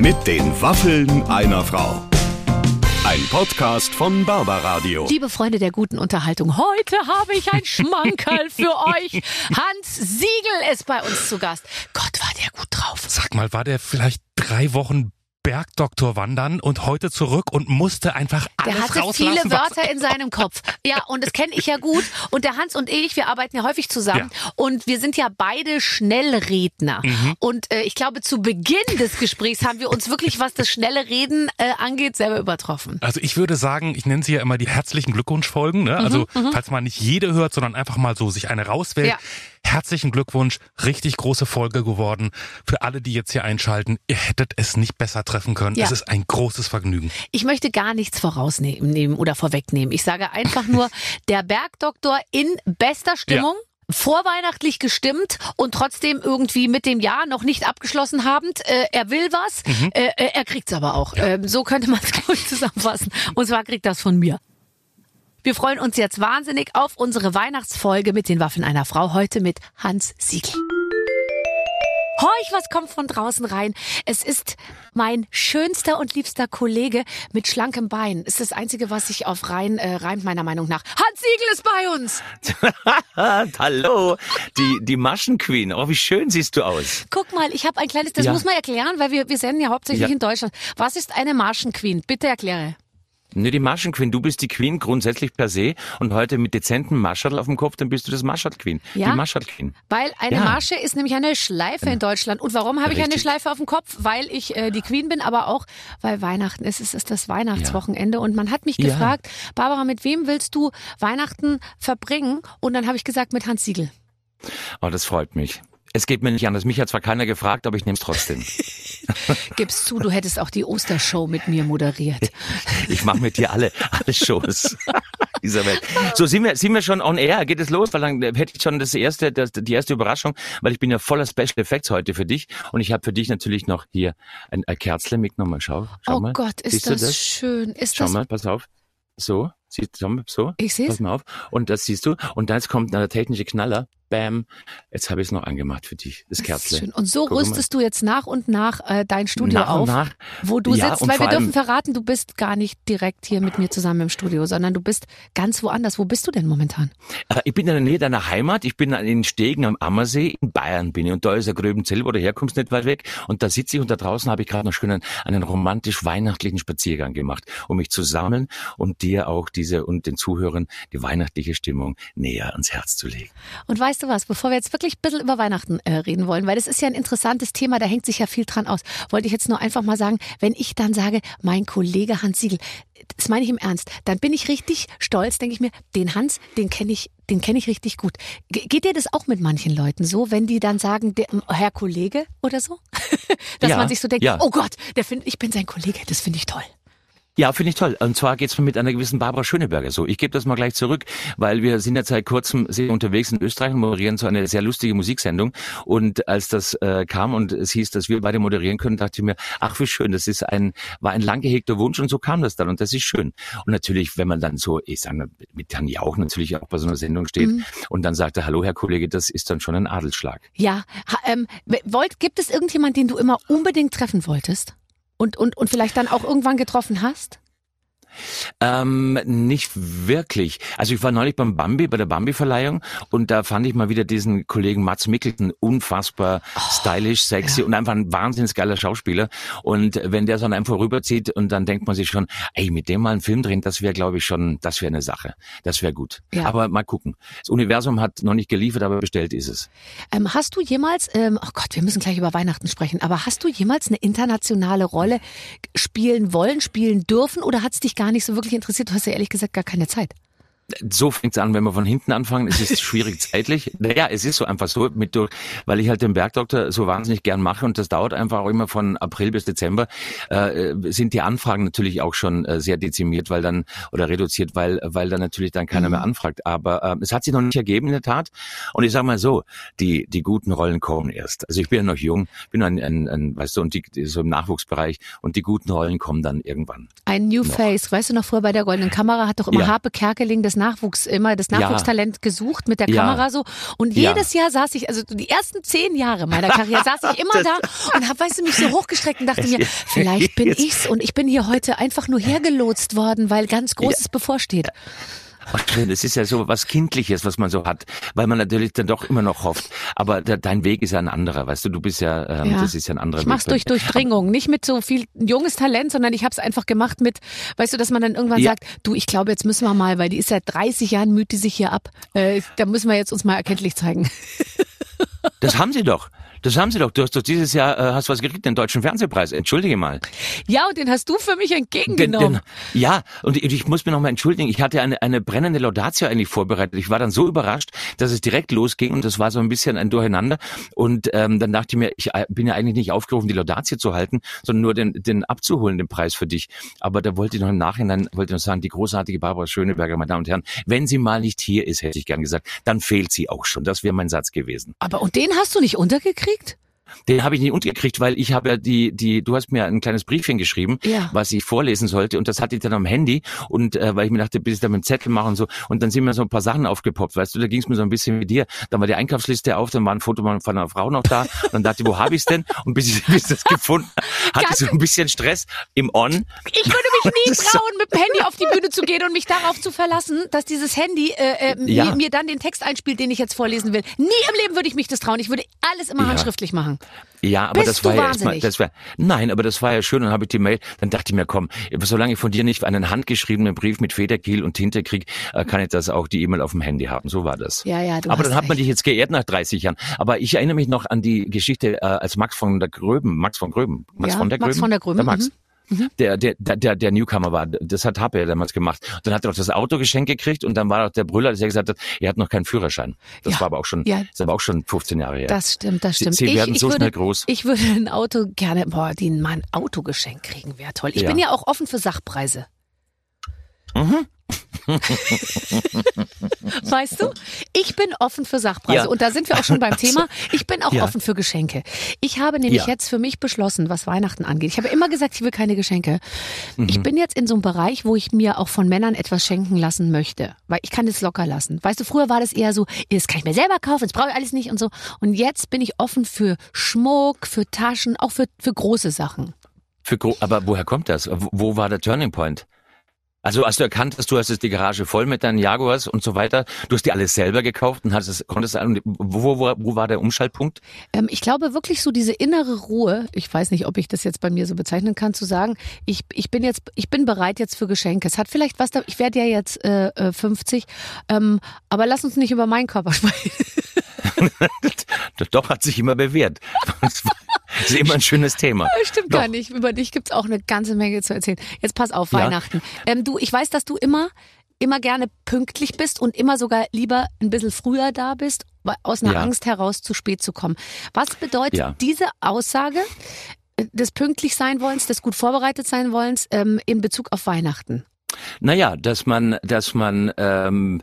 Mit den Waffeln einer Frau. Ein Podcast von Barbaradio. Liebe Freunde der guten Unterhaltung, heute habe ich ein Schmankerl für euch. Hans Siegel ist bei uns zu Gast. Gott, war der gut drauf. Sag mal, war der vielleicht drei Wochen Bergdoktor wandern und heute zurück und musste einfach alles Der hatte rauslassen. viele Wörter in seinem Kopf. Ja, und das kenne ich ja gut. Und der Hans und ich, wir arbeiten ja häufig zusammen. Und wir sind ja beide Schnellredner. Mhm. Und äh, ich glaube, zu Beginn des Gesprächs haben wir uns wirklich, was das schnelle Reden äh, angeht, selber übertroffen. Also ich würde sagen, ich nenne sie ja immer die herzlichen Glückwunschfolgen. Ne? Also falls man nicht jede hört, sondern einfach mal so sich eine rauswählt. Ja. Herzlichen Glückwunsch, richtig große Folge geworden. Für alle, die jetzt hier einschalten, ihr hättet es nicht besser treffen können. Ja. Es ist ein großes Vergnügen. Ich möchte gar nichts vorausnehmen nehmen oder vorwegnehmen. Ich sage einfach nur, der Bergdoktor in bester Stimmung. Vorweihnachtlich gestimmt und trotzdem irgendwie mit dem Jahr noch nicht abgeschlossen habend. Äh, er will was, äh, äh, er kriegt's aber auch. Ähm, so könnte man es gut zusammenfassen. Und zwar kriegt das von mir. Wir freuen uns jetzt wahnsinnig auf unsere Weihnachtsfolge mit den Waffen einer Frau. Heute mit Hans Siegel. Horch, was kommt von draußen rein? Es ist mein schönster und liebster Kollege mit schlankem Bein. Ist das Einzige, was sich auf rein äh, reimt, meiner Meinung nach. Hans Siegel ist bei uns. Hallo, die, die Maschenqueen. Oh, wie schön siehst du aus. Guck mal, ich habe ein kleines, das Ja. muss man erklären, weil wir, wir senden ja hauptsächlich Ja. in Deutschland. Was ist eine Marschenqueen? Bitte erkläre. Ne, die Maschenqueen. Du bist die Queen grundsätzlich per se und heute mit dezentem Maschatl auf dem Kopf, dann bist du das Maschatl-Queen. Ja. Die Maschatl-Queen. Weil eine Ja. Marsche ist nämlich eine Schleife in Deutschland. Und warum habe ich eine. Schleife auf dem Kopf? Weil ich äh, die Queen bin, aber auch, weil Weihnachten ist. Es ist das Weihnachtswochenende. Und man hat mich Ja. gefragt, Barbara, mit wem willst du Weihnachten verbringen? Und dann habe ich gesagt, mit Hans Siegel. Oh, das freut mich. Es geht mir nicht anders. Mich hat zwar keiner gefragt, aber ich nehme es trotzdem. Gib's zu, du hättest auch die Ostershow mit mir moderiert. Ich mache mit dir alle, alle Shows dieser Welt. So, sind wir, sind wir schon on air? Geht es los? Weil dann hätte ich schon das erste, das, die erste Überraschung, weil ich bin ja voller Special Effects heute für dich. Und ich habe für dich natürlich noch hier ein, ein Kerzle mitgenommen. Schau, schau oh mal. Gott, ist du das, schön. Ist Schau das. mal, pass auf. So, siehst mal, so. Ich seh's. Pass mal auf. Und das siehst du. Und dann kommt der technische Knaller. Bam. Jetzt habe ich es noch angemacht für dich, das Das Kerzle. schön. Und so Guck mal. rüstest du jetzt nach und nach äh, dein Studio Nach und auf, nach. wo du Ja, sitzt, weil wir dürfen verraten, du bist gar nicht direkt hier mit mir zusammen im Studio, sondern du bist ganz woanders. Wo bist du denn momentan? Äh, Ich bin in der Nähe deiner Heimat. Ich bin in Stegen am Ammersee. In Bayern bin ich. Und da ist der Gröbenzell, wo du herkommst, nicht weit weg. Und da sitze ich und da draußen habe ich gerade noch schön einen, einen romantisch-weihnachtlichen Spaziergang gemacht, um mich zu sammeln und dir auch diese und den Zuhörern die weihnachtliche Stimmung näher ans Herz zu legen. Und weißt du was, bevor wir jetzt wirklich ein bisschen über Weihnachten äh, reden wollen, weil das ist ja ein interessantes Thema, da hängt sich ja viel dran aus, wollte ich jetzt nur einfach mal sagen, wenn ich dann sage, mein Kollege Hans Siegel, das meine ich im Ernst, dann bin ich richtig stolz, denke ich mir, den Hans, den kenne ich, den kenne ich richtig gut. Ge- Geht dir das auch mit manchen Leuten so, wenn die dann sagen, der, Herr Kollege oder so? Dass Ja, man sich so denkt, ja. oh Gott, der find, ich bin sein Kollege, das finde ich toll. Ja, finde ich toll. Und zwar geht's mir mit einer gewissen Barbara Schöneberger so. Ich gebe das mal gleich zurück, weil wir sind ja seit kurzem sehr unterwegs in Österreich und moderieren so eine sehr lustige Musiksendung. Und als das äh, kam und es hieß, dass wir beide moderieren können, dachte ich mir, ach wie schön, das ist ein, war ein lang gehegter Wunsch und so kam das dann und das ist schön. Und natürlich, wenn man dann so, ich sage mal, mit Herrn Jauch natürlich auch bei so einer Sendung steht und dann sagte, hallo Herr Kollege, das ist dann schon ein Adelsschlag. Ja, ha, ähm, wollt, gibt es irgendjemand, den du immer unbedingt treffen wolltest? Und, und, und vielleicht dann auch irgendwann getroffen hast? Ähm, nicht wirklich. Also ich war neulich beim Bambi, bei der Bambi-Verleihung und da fand ich mal wieder diesen Kollegen Mats Mikkelsen unfassbar stylisch, sexy und einfach ein wahnsinnig geiler Schauspieler. Und wenn der so an einem vorüberzieht und dann denkt man sich schon, ey, mit dem mal einen Film drehen, das wäre, glaube ich, schon, das wäre eine Sache. Das wäre gut. Ja. Aber mal gucken. Das Universum hat noch nicht geliefert, aber bestellt ist es. Ähm, hast du jemals, ähm, oh Gott, wir müssen gleich über Weihnachten sprechen, aber hast du jemals eine internationale Rolle spielen wollen, spielen dürfen oder hat es dich gar nicht so wirklich interessiert? Du hast ja ehrlich gesagt gar keine Zeit. So fängt's an, wenn wir von hinten anfangen. Es ist schwierig zeitlich. Naja, es ist so einfach so, mit durch, weil ich halt den Bergdoktor so wahnsinnig gern mache und das dauert einfach auch immer von April bis Dezember, äh, sind die Anfragen natürlich auch schon äh, sehr dezimiert, weil dann oder reduziert, weil weil dann natürlich dann keiner mehr anfragt. Aber äh, es hat sich noch nicht ergeben in der Tat. Und ich sage mal so, die die guten Rollen kommen erst. Also ich bin ja noch jung, bin ein, ein, ein weißt du, und die, die so im Nachwuchsbereich und die guten Rollen kommen dann irgendwann. Ein New Noch. Face, weißt du noch früher bei der Goldenen Kamera hat doch immer Ja. Harpe Kerkeling das Nachwuchs, immer das Ja. Nachwuchstalent gesucht mit der Ja. Kamera so. Und Ja. jedes Jahr saß ich, also die ersten zehn Jahre meiner Karriere saß ich immer da und habe, weißt du, mich so hochgestreckt und dachte mir, vielleicht bin ich's und ich bin hier heute einfach nur hergelotst worden, weil ganz Großes bevorsteht. Das ist ja so was Kindliches, was man so hat, weil man natürlich dann doch immer noch hofft. Aber de dein Weg ist ja ein anderer, weißt du, du bist ja, ähm, Ja. das ist ja ein anderer Ich mach's Weg. durch Durchdringung, nicht mit so viel junges Talent, sondern ich habe es einfach gemacht mit, weißt du, dass man dann irgendwann Ja. sagt, du, ich glaube, jetzt müssen wir mal, weil die ist seit 30 Jahren müht die sich hier ab. Äh, da müssen wir jetzt uns mal erkenntlich zeigen. Das haben sie doch. Das haben sie doch. Du hast doch dieses Jahr äh, hast was gekriegt, den deutschen Fernsehpreis. Entschuldige mal. Ja, und den hast du für mich Den, entgegengenommen. den, ja, und ich, ich muss mir noch mal entschuldigen. Ich hatte eine, eine brennende Laudatio eigentlich vorbereitet. Ich war dann so überrascht, dass es direkt losging und das war so ein bisschen ein Durcheinander. Und ähm, dann dachte ich mir, ich äh, bin ja eigentlich nicht aufgerufen, die Laudatio zu halten, sondern nur den, den abzuholen, den Preis für dich. Aber da wollte ich noch im Nachhinein, wollte ich noch sagen, die großartige Barbara Schöneberger, meine Damen und Herren, wenn sie mal nicht hier ist, hätte ich gern gesagt, dann fehlt sie auch schon. Das wäre mein Satz gewesen. Aber und den hast du nicht untergekriegt? gekriegt? Den habe ich nicht untergekriegt, weil ich habe ja die, die, du hast mir ein kleines Briefchen geschrieben, Ja. was ich vorlesen sollte und das hatte ich dann am Handy und äh, weil ich mir dachte, bis ich da mit dem Zettel mache und so und dann sind mir so ein paar Sachen aufgepoppt, weißt du, da ging es mir so ein bisschen wie dir. Dann war die Einkaufsliste auf, dann war ein Foto von einer Frau noch da und dann dachte ich, wo habe ich's denn? Und bis ich, bis ich das gefunden hatte Ganz- so ein bisschen Stress im On. Ich würde mich nie trauen, mit dem Handy auf die Bühne zu gehen und mich darauf zu verlassen, dass dieses Handy äh, äh, Ja. mir, mir dann den Text einspielt, den ich jetzt vorlesen will. Nie im Leben würde ich mich das trauen. Ich würde alles immer Ja. handschriftlich machen. Ja, aber Bist das war ja erstmal, das war, nein, aber das war ja schön. Dann habe ich die Mail, dann dachte ich mir, komm, solange ich von dir nicht einen handgeschriebenen Brief mit Federkiel und Tinte krieg, äh, kann ich das auch die E-Mail auf dem Handy haben. So war das. Ja, ja, du aber dann hat man recht. dich jetzt geehrt nach 30 Jahren. Aber ich erinnere mich noch an die Geschichte äh, als Max von der Gröben, Max von Gröben, Max Ja, von der Max Gröben, von der Gröben, der Max. mhm. Der, der, der, der, der Newcomer war, das hat Happe ja damals gemacht. Dann hat er noch das Auto geschenkt gekriegt und dann war auch der Brüller, der gesagt hat, er hat noch keinen Führerschein. Das Ja, war aber auch schon, ja. ist aber auch schon 15 Jahre her. Das stimmt, das Sie- stimmt. Sie ich, werden ich so würde, schnell groß. Ich würde ein Auto gerne, boah, die mal ein Autogeschenk kriegen, wäre toll. Ich Ja. bin ja auch offen für Sachpreise. Mhm. Weißt du? Ich bin offen für Sachpreise. Ja. Und da sind wir auch schon beim Thema. Ich bin auch Ja. offen für Geschenke. Ich habe nämlich Ja. jetzt für mich beschlossen, was Weihnachten angeht. Ich habe immer gesagt, ich will keine Geschenke. Mhm. Ich bin jetzt in so einem Bereich, wo ich mir auch von Männern etwas schenken lassen möchte. Weil ich kann es locker lassen. Weißt du, früher war das eher so, das kann ich mir selber kaufen, das brauche ich alles nicht und so. Und jetzt bin ich offen für Schmuck, für Taschen, auch für, für große Sachen. Für aber woher kommt das? Wo war der Turning Point? Also hast du erkannt, dass du hast jetzt die Garage voll mit deinen Jaguars und so weiter. Du hast die alles selber gekauft und hast es, konntest und wo, wo, wo war der Umschaltpunkt? Ähm, ich glaube wirklich so diese innere Ruhe. Ich weiß nicht, ob ich das jetzt bei mir so bezeichnen kann, zu sagen, ich, ich bin jetzt, ich bin bereit jetzt für Geschenke. Es hat vielleicht was da, ich werde ja jetzt äh, äh, 50, ähm, aber lass uns nicht über meinen Körper sprechen. Doch hat sich immer bewährt. Das ist immer ein schönes Thema. Stimmt Doch. gar nicht. Über dich gibt's auch eine ganze Menge zu erzählen. Jetzt pass auf, Ja. Weihnachten. Ähm, du, ich weiß, dass du immer, immer gerne pünktlich bist und immer sogar lieber ein bisschen früher da bist, aus einer Ja. Angst heraus zu spät zu kommen. Was bedeutet Ja. diese Aussage äh, des pünktlich sein wollens, des gut vorbereitet sein wollens ähm, in Bezug auf Weihnachten? Naja, dass man, dass man, ähm,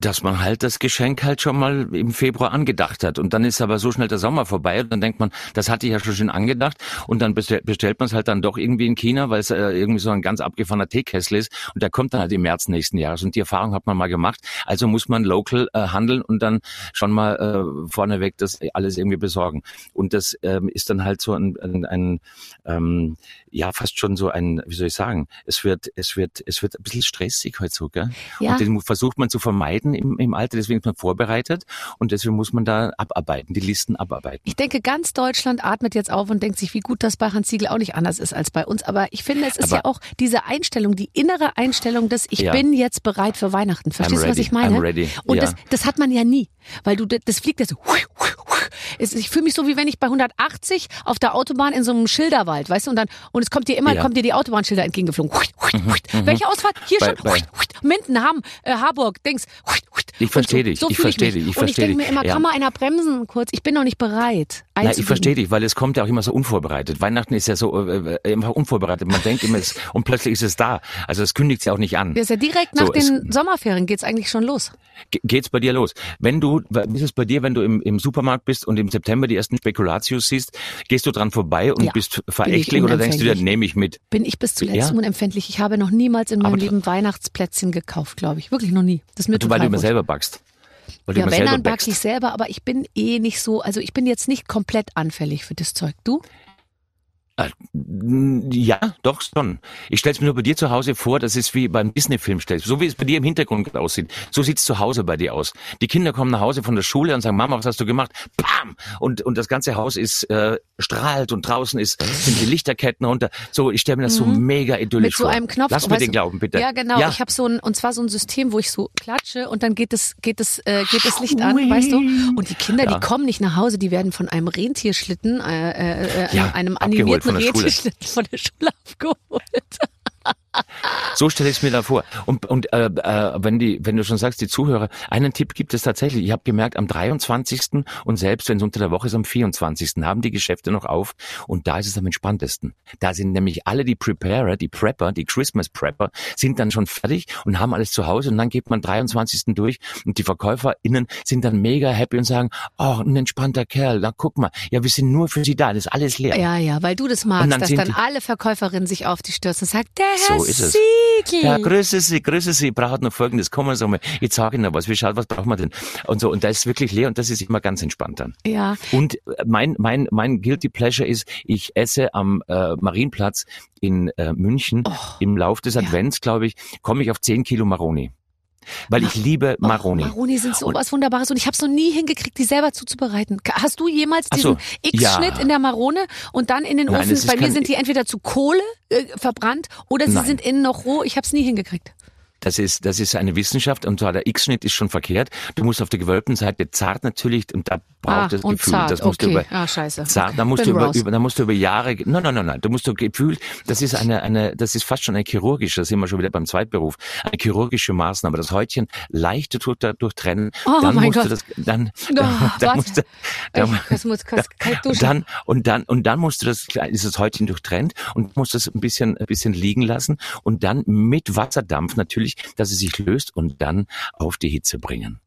dass man halt das Geschenk halt schon mal im Februar angedacht hat. Und dann ist aber so schnell der Sommer vorbei und dann denkt man, das hatte ich ja schon schön angedacht. Und dann bestell, bestellt man es halt dann doch irgendwie in China, weil es äh, irgendwie so ein ganz abgefahrener Teekessel ist. Und der kommt dann halt im März nächsten Jahres. Und die Erfahrung hat man mal gemacht. Also muss man local äh, handeln und dann schon mal äh, vorneweg das alles irgendwie besorgen. Und das ähm, ist dann halt so ein, ein, ein ähm, ja, fast schon so ein, wie soll ich sagen, es wird, es wird, es wird ein bisschen stressig heute so, gell? Ja. Und den versucht man zu vermeiden im, im Alter, deswegen ist man vorbereitet und deswegen muss man da abarbeiten, die Listen abarbeiten. Ich denke, ganz Deutschland atmet jetzt auf und denkt sich, wie gut das bei Hans Siegel auch nicht anders ist als bei uns. Aber ich finde, es ist Aber- ja auch diese Einstellung, die innere Einstellung des Ich Ja. bin jetzt bereit für Weihnachten. Verstehst I'm du, was ready, ich meine? I'm ready, Und ja. das, das hat man ja nie. Weil du, das fliegt ja so. Es- Ich fühle mich so, wie wenn ich bei 180 auf der Autobahn in so einem Schilderwald, weißt du, und dann, und es kommt dir immer, Ja. kommt dir die Autobahnschilder entgegengeflogen. Welche Ausfahrt? Hier Bei- schon. bei- Minden, Hamm, äh, Harburg, Dings. Ich verstehe dich, so, ich verstehe dich, ich Und ich verstehe denke mir dich. immer, Ja. kann mal einer bremsen kurz? Ich bin noch nicht bereit. Ja, ich verstehe dich, weil es kommt ja auch immer so unvorbereitet. Weihnachten ist ja so äh, äh einfach unvorbereitet. Man denkt immer, es, und plötzlich ist es da. Also es kündigt ja auch nicht an. Das ist ja direkt nach so, den es, Sommerferien geht's eigentlich schon los. Geht's bei dir los? Wenn du, ist es bei dir, wenn du im, im Supermarkt bist und im September die ersten Spekulatius siehst, gehst du dran vorbei und ja, bist verächtlich oder denkst du dir, nehme ich mit? Bin ich bis zuletzt ja? unempfindlich. Ich habe noch niemals in meinem Leben Weihnachtsplätzchen gekauft, glaube ich. Wirklich noch nie. Das ist mir du, weil du immer selber backst. Weil ja, wenn, dann backe ich selber, aber ich bin eh nicht so, also ich bin jetzt nicht komplett anfällig für das Zeug. Du? Äh, ja, doch schon. Ich stelle es mir nur bei dir zu Hause vor, das ist wie beim Disney-Film stellst. So wie es bei dir im Hintergrund aussieht. So sieht's zu Hause bei dir aus. Die Kinder kommen nach Hause von der Schule und sagen, Mama, was hast du gemacht? Bam! Und, und das ganze Haus ist äh, strahlt und draußen ist, sind die Lichterketten runter. So, ich stelle mir das mhm. so mega idyllisch Mit so vor. einem Knopf. Lass mir den glauben, bitte. Ja, genau. Ja. Ich habe so ein, und zwar so ein System, wo ich so klatsche und dann geht das, geht das, äh, geht das Licht an, weißt du? Und die Kinder, ja. die kommen nicht nach Hause, die werden von einem Rentierschlitten, äh, äh, äh ja, einem animierten Rentierschlitten von der Schule abgeholt. So stelle ich es mir da vor. Und, und äh, äh, wenn die, wenn du schon sagst, die Zuhörer, einen Tipp gibt es tatsächlich. Ich habe gemerkt, am 23. und selbst wenn es unter der Woche ist, am 24. haben die Geschäfte noch auf und da ist es am entspanntesten. Da sind nämlich alle die Preparer, die Prepper, die Christmas Prepper, sind dann schon fertig und haben alles zu Hause und dann geht man 23. durch und die VerkäuferInnen sind dann mega happy und sagen, oh, ein entspannter Kerl, na guck mal, ja, wir sind nur für sie da, das ist alles leer. Ja, ja, weil du das magst, dann dass dann alle Verkäuferinnen sich auf die stürzen und sagen, der Herr so ist es. Ja, grüße Sie, grüße Sie, braucht noch Folgendes, kommen Sie mal, jetzt sage ich noch was, wie schaut, was braucht man denn? Und so, und da ist wirklich leer und das ist immer ganz entspannt dann. Ja. Und mein, mein, mein Guilty Pleasure ist, ich esse am äh, Marienplatz in äh, München oh, im Lauf des Advents, ja. glaube ich, komme ich auf 10 Kilo Maroni. Weil ich liebe Maroni. Oh, Maroni sind so und, was Wunderbares und ich habe es noch nie hingekriegt, die selber zuzubereiten. Hast du jemals diesen so, X-Schnitt ja. in der Marone und dann in den Nein, Ofen? Bei mir sind die entweder zu Kohle äh, verbrannt oder sie Nein. sind innen noch roh. Ich habe es nie hingekriegt. Das ist, das ist eine Wissenschaft und zwar der X-Schnitt ist schon verkehrt. Du musst auf der gewölbten Seite zart natürlich und da braucht ah, das Gefühl. Zart. Das musst okay. du über, ah, scheiße. Zart, da musst Bin du über, über, da musst du über Jahre, nein, nein, nein, nein, du musst du Gefühl, das ist eine, eine, das ist fast schon ein chirurgischer, da sind wir schon wieder beim Zweitberuf, eine chirurgische Maßnahme. Das Häutchen leichter tut dadurch trennen. Oh, dann mein musst Gott. du das, dann, oh, dann, dann musst du, dann, das muss, das dann, und dann, und dann musst du das, ist das Häutchen durchtrennt und musst das ein bisschen, ein bisschen liegen lassen und dann mit Wasserdampf natürlich, dass es sich löst und dann auf die Hitze bringen.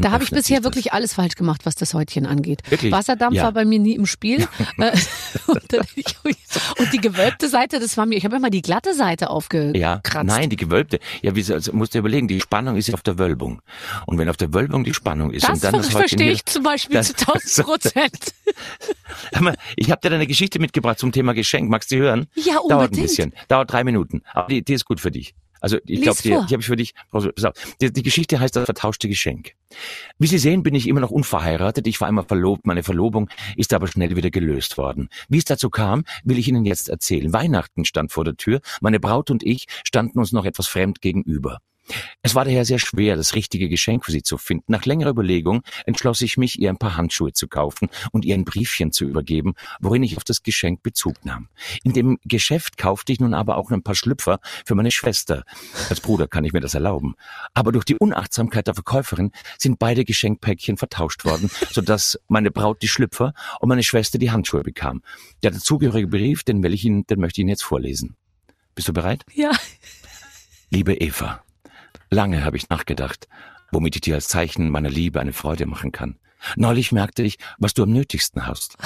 da habe ich bisher wirklich alles falsch gemacht, was das Häutchen angeht. Wirklich? Wasserdampf ja. war bei mir nie im Spiel. Äh, und, die gewölbte Seite, das war mir, ich habe immer die glatte Seite aufgekratzt. Ja, nein, die gewölbte. Ja, wie also, musst du überlegen, die Spannung ist auf der Wölbung. Und wenn auf der Wölbung die Spannung ist das und dann das Häutchen verstehe ich zum Beispiel das, zu 1000 Prozent. ich habe dir eine Geschichte mitgebracht zum Thema Geschenk. Magst du die hören? Ja, unbedingt. Dauert ein bisschen. Dauert drei Minuten. Aber die, die ist gut für dich. Also ich glaube, die, die habe ich für dich. Die, die Geschichte heißt das vertauschte Geschenk. Wie Sie sehen, bin ich immer noch unverheiratet. Ich war einmal verlobt. Meine Verlobung ist aber schnell wieder gelöst worden. Wie es dazu kam, will ich Ihnen jetzt erzählen. Weihnachten stand vor der Tür. Meine Braut und ich standen uns noch etwas fremd gegenüber. Es war daher sehr schwer, das richtige Geschenk für sie zu finden. Nach längerer Überlegung entschloss ich mich, ihr ein paar Handschuhe zu kaufen und ihr ein Briefchen zu übergeben, worin ich auf das Geschenk Bezug nahm. In dem Geschäft kaufte ich nun aber auch ein paar Schlüpfer für meine Schwester. Als Bruder kann ich mir das erlauben. Aber durch die Unachtsamkeit der Verkäuferin sind beide Geschenkpäckchen vertauscht worden, sodass meine Braut die Schlüpfer und meine Schwester die Handschuhe bekam. Der dazugehörige Brief, den will ich Ihnen, den möchte ich Ihnen jetzt vorlesen. Bist du bereit? Ja. Liebe Eva, Lange habe ich nachgedacht, womit ich dir als Zeichen meiner Liebe eine Freude machen kann. Neulich merkte ich, was du am nötigsten hast.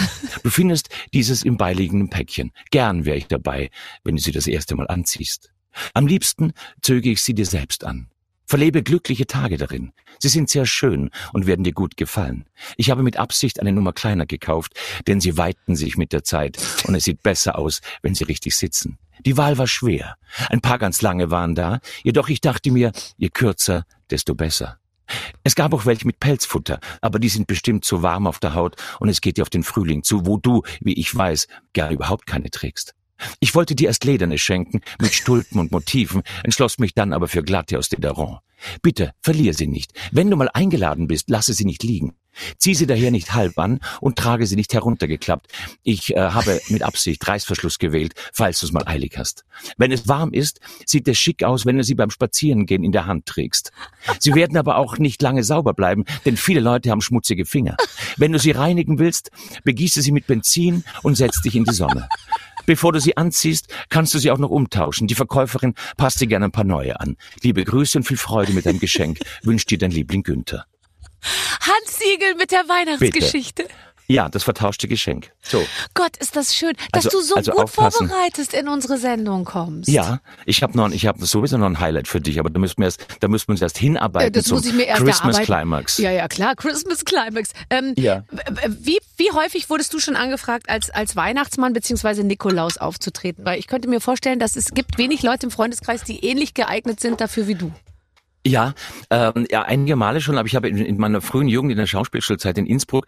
Du findest dieses im beiliegenden Päckchen. Gern wäre ich dabei, wenn du sie das erste Mal anziehst. Am liebsten zöge ich sie dir selbst an. Verlebe glückliche Tage darin. Sie sind sehr schön und werden dir gut gefallen. Ich habe mit Absicht eine Nummer kleiner gekauft, denn sie weiten sich mit der Zeit und es sieht besser aus, wenn sie richtig sitzen. Die Wahl war schwer. Ein paar ganz lange waren da, jedoch ich dachte mir, je kürzer, desto besser. Es gab auch welche mit Pelzfutter, aber die sind bestimmt zu warm auf der Haut und es geht dir auf den Frühling zu, wo du, wie ich weiß, gar überhaupt keine trägst. Ich wollte dir erst Lederne schenken, mit Stulpen und Motiven, entschloss mich dann aber für glatte aus Dederon. Bitte, verlier sie nicht. Wenn du mal eingeladen bist, lasse sie nicht liegen. Zieh sie daher nicht halb an und trage sie nicht heruntergeklappt. Ich äh, habe mit Absicht Reißverschluss gewählt, falls du es mal eilig hast. Wenn es warm ist, sieht es schick aus, wenn du sie beim Spazierengehen in der Hand trägst. Sie werden aber auch nicht lange sauber bleiben, denn viele Leute haben schmutzige Finger. Wenn du sie reinigen willst, begieße sie mit Benzin und setz dich in die Sonne. Bevor du sie anziehst, kannst du sie auch noch umtauschen. Die Verkäuferin passt dir gerne ein paar neue an. Liebe Grüße und viel Freude mit deinem Geschenk. Wünscht dir dein Liebling Günther. Hans Siegel mit der Weihnachtsgeschichte. Bitte. Ja, das vertauschte Geschenk. So. Gott, ist das schön, dass Also- du so also gut aufpassen. vorbereitet in unsere Sendung kommst. Ja, ich habe noch, ich habe sowieso noch ein Highlight für dich, aber da müssen wir erst, da müssen wir uns erst hinarbeiten Äh, das zum muss ich mir erst Christmas erarbeiten. Climax. Ja, ja, klar, Christmas Climax. Ähm, Ja. Wie, wie häufig wurdest du schon angefragt, als, als Weihnachtsmann beziehungsweise Nikolaus aufzutreten? Weil ich könnte mir vorstellen, dass es gibt wenig Leute im Freundeskreis, die ähnlich geeignet sind dafür wie du. Ja, ähm, ja, einige Male schon, aber ich habe in, in meiner frühen Jugend in der Schauspielschulzeit in Innsbruck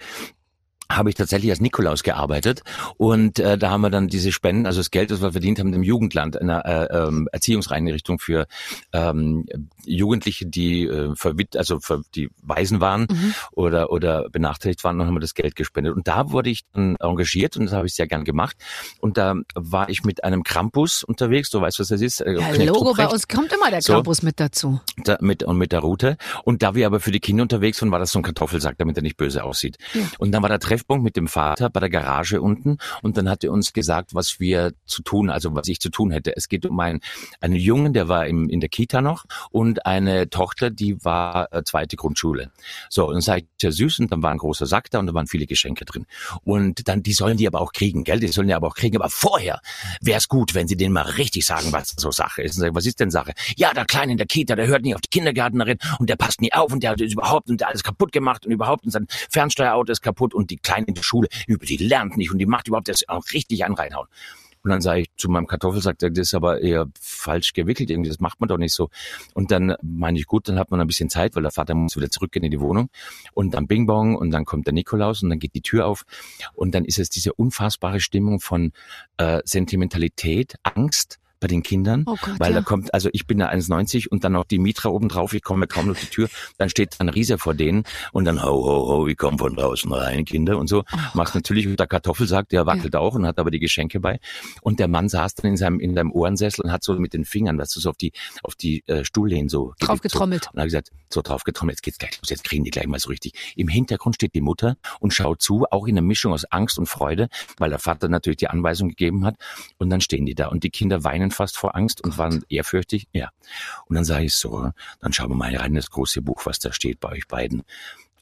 habe ich tatsächlich als Nikolaus gearbeitet und äh, da haben wir dann diese Spenden, also das Geld, das wir verdient haben im Jugendland, einer äh, ähm, Erziehungseinrichtung für ähm, Jugendliche, die äh, verwit also für die Waisen waren oder oder benachteiligt waren, dann haben wir das Geld gespendet und da wurde ich dann engagiert und das habe ich sehr gern gemacht und da war ich mit einem Krampus unterwegs, du weißt, was das ist? Äh, Ja, Knecht Logo, bei uns kommt immer der So. Campus mit dazu. da, mit und mit der Route. Und da wir aber für die Kinder unterwegs waren, war das so ein Kartoffelsack, damit er nicht böse aussieht. Und dann war der Treffpunkt mit dem Vater bei der Garage unten und dann hat er uns gesagt, was wir zu tun, also was ich zu tun hätte. Es geht um einen, einen Jungen, der war im, in der Kita noch und eine Tochter, die war äh, zweite Grundschule. So, und dann sag ich, sehr süß und dann war ein großer Sack da und da waren viele Geschenke drin. Und dann, die sollen die aber auch kriegen, gell? Die sollen die aber auch kriegen. Aber vorher wäre es gut, wenn sie denen mal richtig sagen, was so Sache ist. Und sag, ich, was ist denn Sache? Ja, der Kleine in der Kita, der hört nicht auf die Kindergärtnerin und der passt nie auf und der hat überhaupt und der alles kaputt gemacht und überhaupt und sein Fernsteuerauto ist kaputt und die Kleine in der Schule, die lernt nicht und die macht überhaupt das auch richtig an reinhauen. Und dann sage ich zu meinem Kartoffelsack, das ist aber eher falsch gewickelt irgendwie, das macht man doch nicht so. Und dann meine ich, gut, dann hat man ein bisschen Zeit, weil der Vater muss wieder zurückgehen in die Wohnung. Und dann Bing Bong und dann kommt der Nikolaus und dann geht die Tür auf. Und dann ist es diese unfassbare Stimmung von äh, Sentimentalität, Angst bei den Kindern, Oh Gott, weil ja. da kommt, also ich bin da 1,90 und dann noch die Mitra oben drauf, ich komme kaum durch die Tür, dann steht ein Riese vor denen und dann ho, ho, ho, ich komme von draußen rein, Kinder und so. Machst natürlich mit der Kartoffelsack, der wackelt auch und hat aber die Geschenke bei. Und der Mann saß dann in seinem, in seinem Ohrensessel und hat so mit den Fingern, weißt du, so auf die, auf die äh, Stuhllehnen so Drauf gedrückt, so. getrommelt. Und er hat gesagt, so drauf getrommelt, jetzt geht's gleich los, jetzt kriegen die gleich mal so richtig. Im Hintergrund steht die Mutter und schaut zu, auch in einer Mischung aus Angst und Freude, weil der Vater natürlich die Anweisung gegeben hat. Und dann stehen die da und die Kinder weinen fast vor Angst und waren ehrfürchtig. Ja. Und dann sage ich so, dann schauen wir mal rein in das große Buch, was da steht bei euch beiden.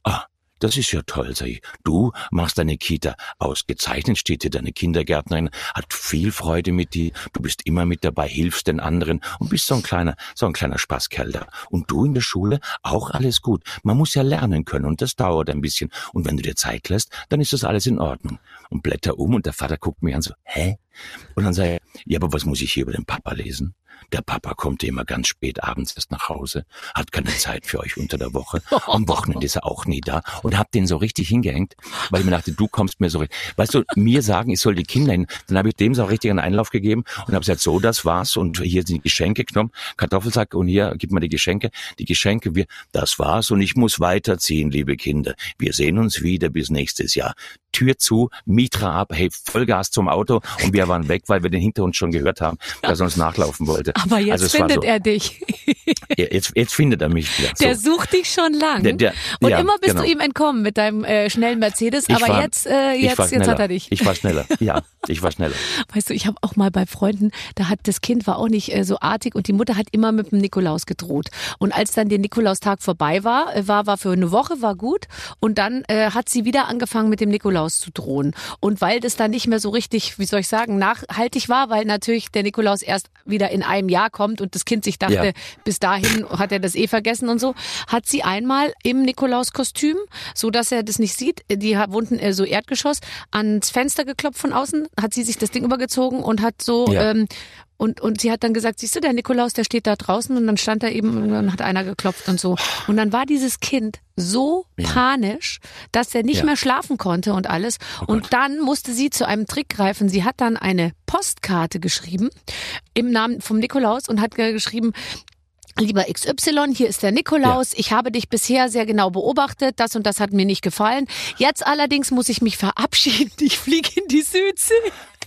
Ah, das ist ja toll, sag ich. Du machst deine Kita ausgezeichnet, steht hier deine Kindergärtnerin, hat viel Freude mit dir, du bist immer mit dabei, hilfst den anderen und bist so ein kleiner, so ein kleiner Spaßkerl da. Und du in der Schule, auch alles gut. Man muss ja lernen können und das dauert ein bisschen. Und wenn du dir Zeit lässt, dann ist das alles in Ordnung. Und blätter um und der Vater guckt mich an so, hä? Und dann sage ich, ja, aber was muss ich hier über den Papa lesen? Der Papa kommt immer ganz spät abends erst nach Hause, hat keine Zeit für euch unter der Woche. Am Wochenende ist er auch nie da und hab den so richtig hingehängt, weil ich mir dachte, du kommst mir so richtig. Weißt du, mir sagen, ich soll die Kinder hin. Dann habe ich dem so richtig einen Einlauf gegeben und habe gesagt, so, das war's und hier sind die Geschenke genommen, Kartoffelsack und hier, gib mir die Geschenke. Die Geschenke, wir, das war's und ich muss weiterziehen, liebe Kinder. Wir sehen uns wieder bis nächstes Jahr. Tür zu, Mitra ab, hey, Vollgas zum Auto und wir waren weg, weil wir den hinter uns schon gehört haben, dass er uns nachlaufen wollte. Aber jetzt Also findet so. er dich. Jetzt, jetzt findet er mich wieder. Der so. sucht dich schon lang. Der- der- und ja, immer bist genau. du ihm entkommen mit deinem äh, schnellen Mercedes. Ich aber war- jetzt, äh, jetzt, jetzt hat er dich. Ich war schneller. Ja, ich war schneller. Weißt du, ich habe auch mal bei Freunden, da hat das Kind war auch nicht äh, so artig und die Mutter hat immer mit dem Nikolaus gedroht. Und als dann der Nikolaustag vorbei war, äh, war war für eine Woche war gut und dann äh, hat sie wieder angefangen mit dem Nikolaus zu drohen. Und weil das dann nicht mehr so richtig, wie soll ich sagen, nachhaltig war, weil natürlich der Nikolaus erst wieder in einem Jahr kommt und das Kind sich dachte, Ja. bis dahin hat er das eh vergessen und so, hat sie einmal im Nikolauskostüm, so dass er das nicht sieht, die wohnten äh, so Erdgeschoss, ans Fenster geklopft von außen, hat sie sich das Ding übergezogen und hat so Ja. ähm, und, und sie hat dann gesagt, siehst du, der Nikolaus, der steht da draußen und dann stand er eben und dann hat einer geklopft und so. Und dann war dieses Kind so Ja. panisch, dass er nicht Ja. mehr schlafen konnte und alles. Oh und dann musste sie zu einem Trick greifen. Sie hat dann eine Postkarte geschrieben im Namen vom Nikolaus und hat ge- geschrieben, Lieber XY, hier ist der Nikolaus. Ich habe dich bisher sehr genau beobachtet. Das und das hat mir nicht gefallen. Jetzt allerdings muss ich mich verabschieden. Ich fliege in die Südsee.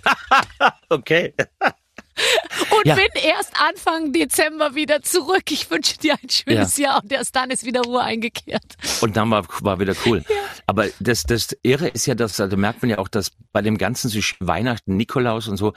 Okay. Und Ja. bin erst Anfang Dezember wieder zurück. Ich wünsche dir ein schönes Jahr und erst dann ist wieder Ruhe eingekehrt. Und dann war, war wieder cool. Aber das, das Irre ist ja, dass, also merkt man ja auch, dass bei dem ganzen so Weihnachten, Nikolaus und so,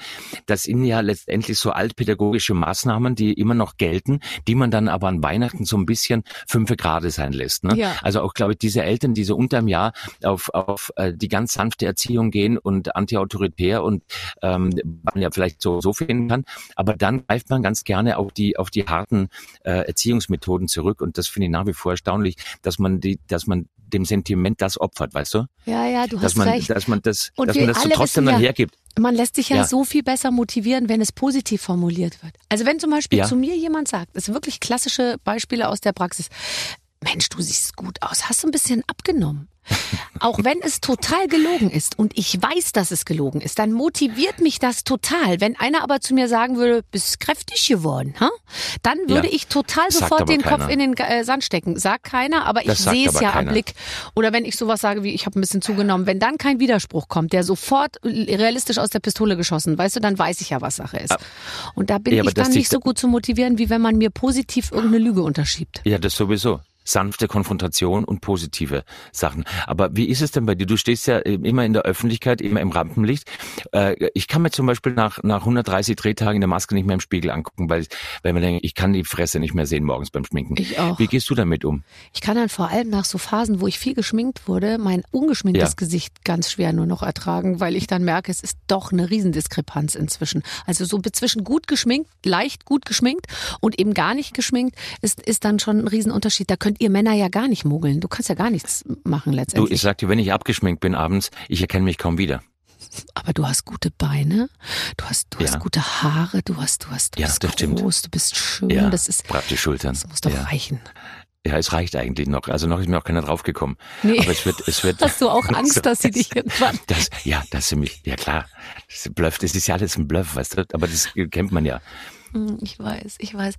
das sind ja letztendlich so altpädagogische Maßnahmen, die immer noch gelten, die man dann aber an Weihnachten so ein bisschen fünfe Grade sein lässt. Ne? Ja. Also auch, glaube ich, diese Eltern, die so unterm Jahr auf, auf äh, die ganz sanfte Erziehung gehen und antiautoritär und ähm, man ja vielleicht so, so finden kann, aber dann greift man ganz gerne auf die, auf die harten äh, Erziehungsmethoden zurück und das finde ich nach wie vor erstaunlich, dass man die, dass man dem Sentiment das opfert, weißt du? Ja, ja, du Dass hast man, recht. dass man das, Und dass man das so trotzdem dann ja- hergibt. Man lässt sich ja, Ja. so viel besser motivieren, wenn es positiv formuliert wird. Also wenn zum Beispiel Ja. zu mir jemand sagt, das sind wirklich klassische Beispiele aus der Praxis. Mensch, du siehst gut aus, hast du ein bisschen abgenommen. Auch wenn es total gelogen ist und ich weiß, dass es gelogen ist, dann motiviert mich das total. Wenn einer aber zu mir sagen würde, bist kräftig geworden, ha? dann würde Ja. ich total sofort den Kopf keiner. in den äh, Sand stecken. Sagt keiner, aber ich Das sagt sehe es ja am keiner. Blick. Oder wenn ich sowas sage wie, ich habe ein bisschen zugenommen, wenn dann kein Widerspruch kommt, der sofort realistisch aus der Pistole geschossen, weißt du, dann weiß ich ja, was Sache ist. Und da bin Ja, ich dann nicht so gut zu motivieren, wie wenn man mir positiv irgendeine Lüge unterschiebt. Ja, das sowieso. Sanfte Konfrontation und positive Sachen. Aber wie ist es denn bei dir? Du stehst ja immer in der Öffentlichkeit, immer im Rampenlicht. Äh, Ich kann mir zum Beispiel nach, nach 130 Drehtagen in der Maske nicht mehr im Spiegel angucken, weil, weil man denkt, ich kann die Fresse nicht mehr sehen morgens beim Schminken. Ich auch. Wie gehst du damit um? Ich kann dann vor allem nach so Phasen, wo ich viel geschminkt wurde, mein ungeschminktes Ja. Gesicht ganz schwer nur noch ertragen, weil ich dann merke, es ist doch eine Riesendiskrepanz inzwischen. Also so zwischen gut geschminkt, leicht gut geschminkt und eben gar nicht geschminkt, ist, ist dann schon ein Riesenunterschied. Da könnt ihr Männer ja gar nicht mogeln. Du kannst ja gar nichts machen Du, letztendlich. ich sag dir, wenn ich abgeschminkt bin abends, ich erkenne mich kaum wieder. Aber du hast gute Beine, du hast, du Ja. hast gute Haare, du hast, du hast, du Ja, bist das stimmt. groß, du bist schön. Ja, Das ist, praktisch Schultern. das muss doch ja. reichen. ja, es reicht eigentlich noch. Also noch ist mir auch keiner draufgekommen. Nee. Aber es wird, es wird. Hast du auch Angst, dass sie dich irgendwann Das, ja, das ist mich, ja klar. Das ist Bluff, das ist ja alles ein Bluff, weißt du? Aber das kennt man ja. Hm, Ich weiß, ich weiß.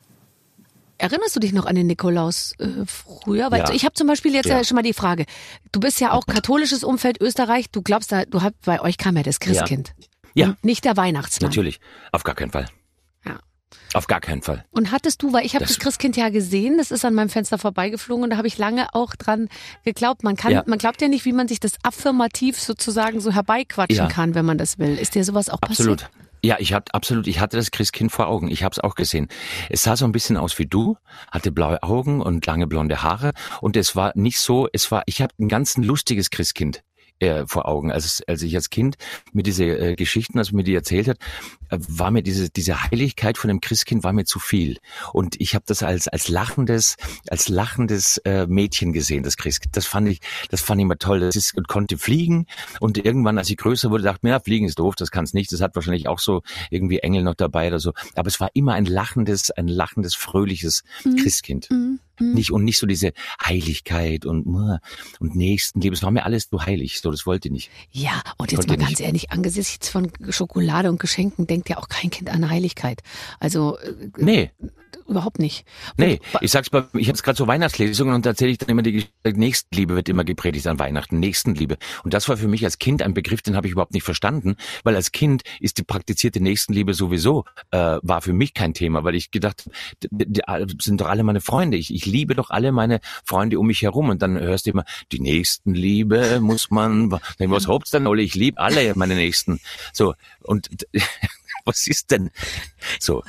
Erinnerst du dich noch an den Nikolaus äh, früher? Weil Ja. ich habe zum Beispiel jetzt Ja. ja. schon mal die Frage. Du bist ja auch katholisches Umfeld Österreich. Du glaubst da, du habt bei euch kam ja das Christkind. Ja. Und nicht der Weihnachtsmann. Natürlich. Auf gar keinen Fall. Ja. Auf gar keinen Fall. Und hattest du, weil ich habe Das- das, Christkind ja gesehen, das ist an meinem Fenster vorbeigeflogen und da habe ich lange auch dran geglaubt. Man kann, Ja. man glaubt ja nicht, wie man sich das affirmativ sozusagen so herbeiquatschen Ja. kann, wenn man das will. Ist dir sowas auch Absolut. passiert? Ja, ich hatte absolut, ich hatte das Christkind vor Augen. Ich habe es auch gesehen. Es sah so ein bisschen aus wie du, hatte blaue Augen und lange blonde Haare und es war nicht so, es war, ich habe ein ganz lustiges Christkind äh, vor Augen. Als, als ich als Kind mir diese äh, Geschichten, als mir die erzählt hat, äh, war mir diese diese Heiligkeit von dem Christkind war mir zu viel und ich habe das als als lachendes als lachendes äh, Mädchen gesehen, das Christkind. Das fand ich das fand ich immer toll. Das ist und konnte fliegen und irgendwann, als ich größer wurde, dachte mir, ja, fliegen ist doof, das kann's nicht. Das hat wahrscheinlich auch so irgendwie Engel noch dabei oder so. Aber es war immer ein lachendes, ein lachendes, fröhliches Christkind. Mhm. Nicht und nicht so diese Heiligkeit und und Nächstenliebe. Es war mir alles zu heilig. So, das wollte ich nicht. Ja, und jetzt mal ganz nicht. ehrlich, angesichts von Schokolade und Geschenken denkt ja auch kein Kind an Heiligkeit. Also äh, Nee, überhaupt nicht. nee. Und- Ich sag's mal, ich habe gerade so Weihnachtslesungen und da erzähle ich dann immer die Geschichte, Nächstenliebe wird immer gepredigt an Weihnachten. Nächstenliebe. Und das war für mich als Kind ein Begriff, den habe ich überhaupt nicht verstanden, weil als Kind ist die praktizierte Nächstenliebe sowieso äh, war für mich kein Thema, weil ich gedacht, die, die, sind doch alle meine Freunde. Ich, ich liebe doch alle meine Freunde um mich herum. Und dann hörst du immer, die Nächstenliebe muss man. Was haupt's denn, Olli? Ich liebe alle meine Nächsten. So und was ist denn so?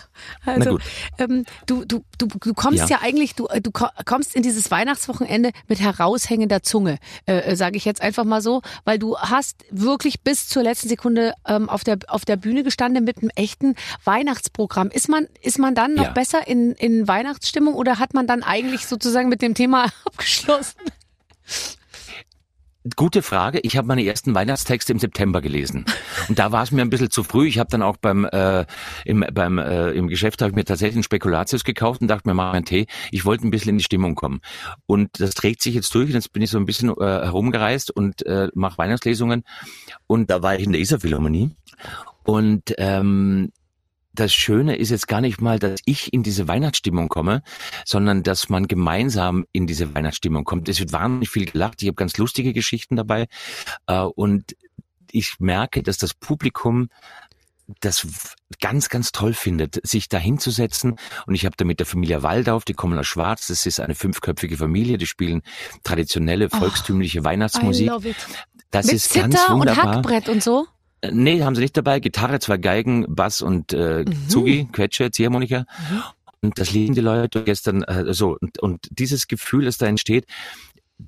Na Also, gut. ähm, du, du, du, du kommst Ja. ja, eigentlich, du, äh, du ko- kommst in dieses Weihnachtswochenende mit heraushängender Zunge, äh, sage ich jetzt einfach mal so, weil du hast wirklich bis zur letzten Sekunde ähm, auf der auf der Bühne gestanden mit einem echten Weihnachtsprogramm. Ist man ist man dann noch Ja. besser in in Weihnachtsstimmung oder hat man dann eigentlich sozusagen mit dem Thema abgeschlossen? Gute Frage. Ich habe meine ersten Weihnachtstexte im September gelesen. Und da war es mir ein bisschen zu früh. Ich habe dann auch beim, äh, im, beim äh, im Geschäft habe ich mir tatsächlich einen Spekulatius gekauft und dachte mir, mach einen Tee. Ich wollte ein bisschen in die Stimmung kommen. Und das trägt sich jetzt durch. Und jetzt bin ich so ein bisschen äh, herumgereist und äh, mache Weihnachtslesungen. Und da war ich in der Isar Philharmonie. Und ähm, das Schöne ist jetzt gar nicht mal, dass ich in diese Weihnachtsstimmung komme, sondern dass man gemeinsam in diese Weihnachtsstimmung kommt. Es wird wahnsinnig viel gelacht. Ich habe ganz lustige Geschichten dabei. Äh, und ich merke, dass das Publikum das ganz, ganz toll findet, sich da hinzusetzen. Und ich habe da mit der Familie Waldauf, die kommen aus Schwarz, das ist eine fünfköpfige Familie, die spielen traditionelle, volkstümliche oh, Weihnachtsmusik. Das Mit ist Zitter ganz wunderbar. und Hackbrett und so? Äh, nee, haben sie nicht dabei. Gitarre, zwei Geigen, Bass und äh, mhm. Zugi, Quetsche, Ziehharmonika. Mhm. Und das lieben die Leute gestern äh, so. Und, und dieses Gefühl, das da entsteht,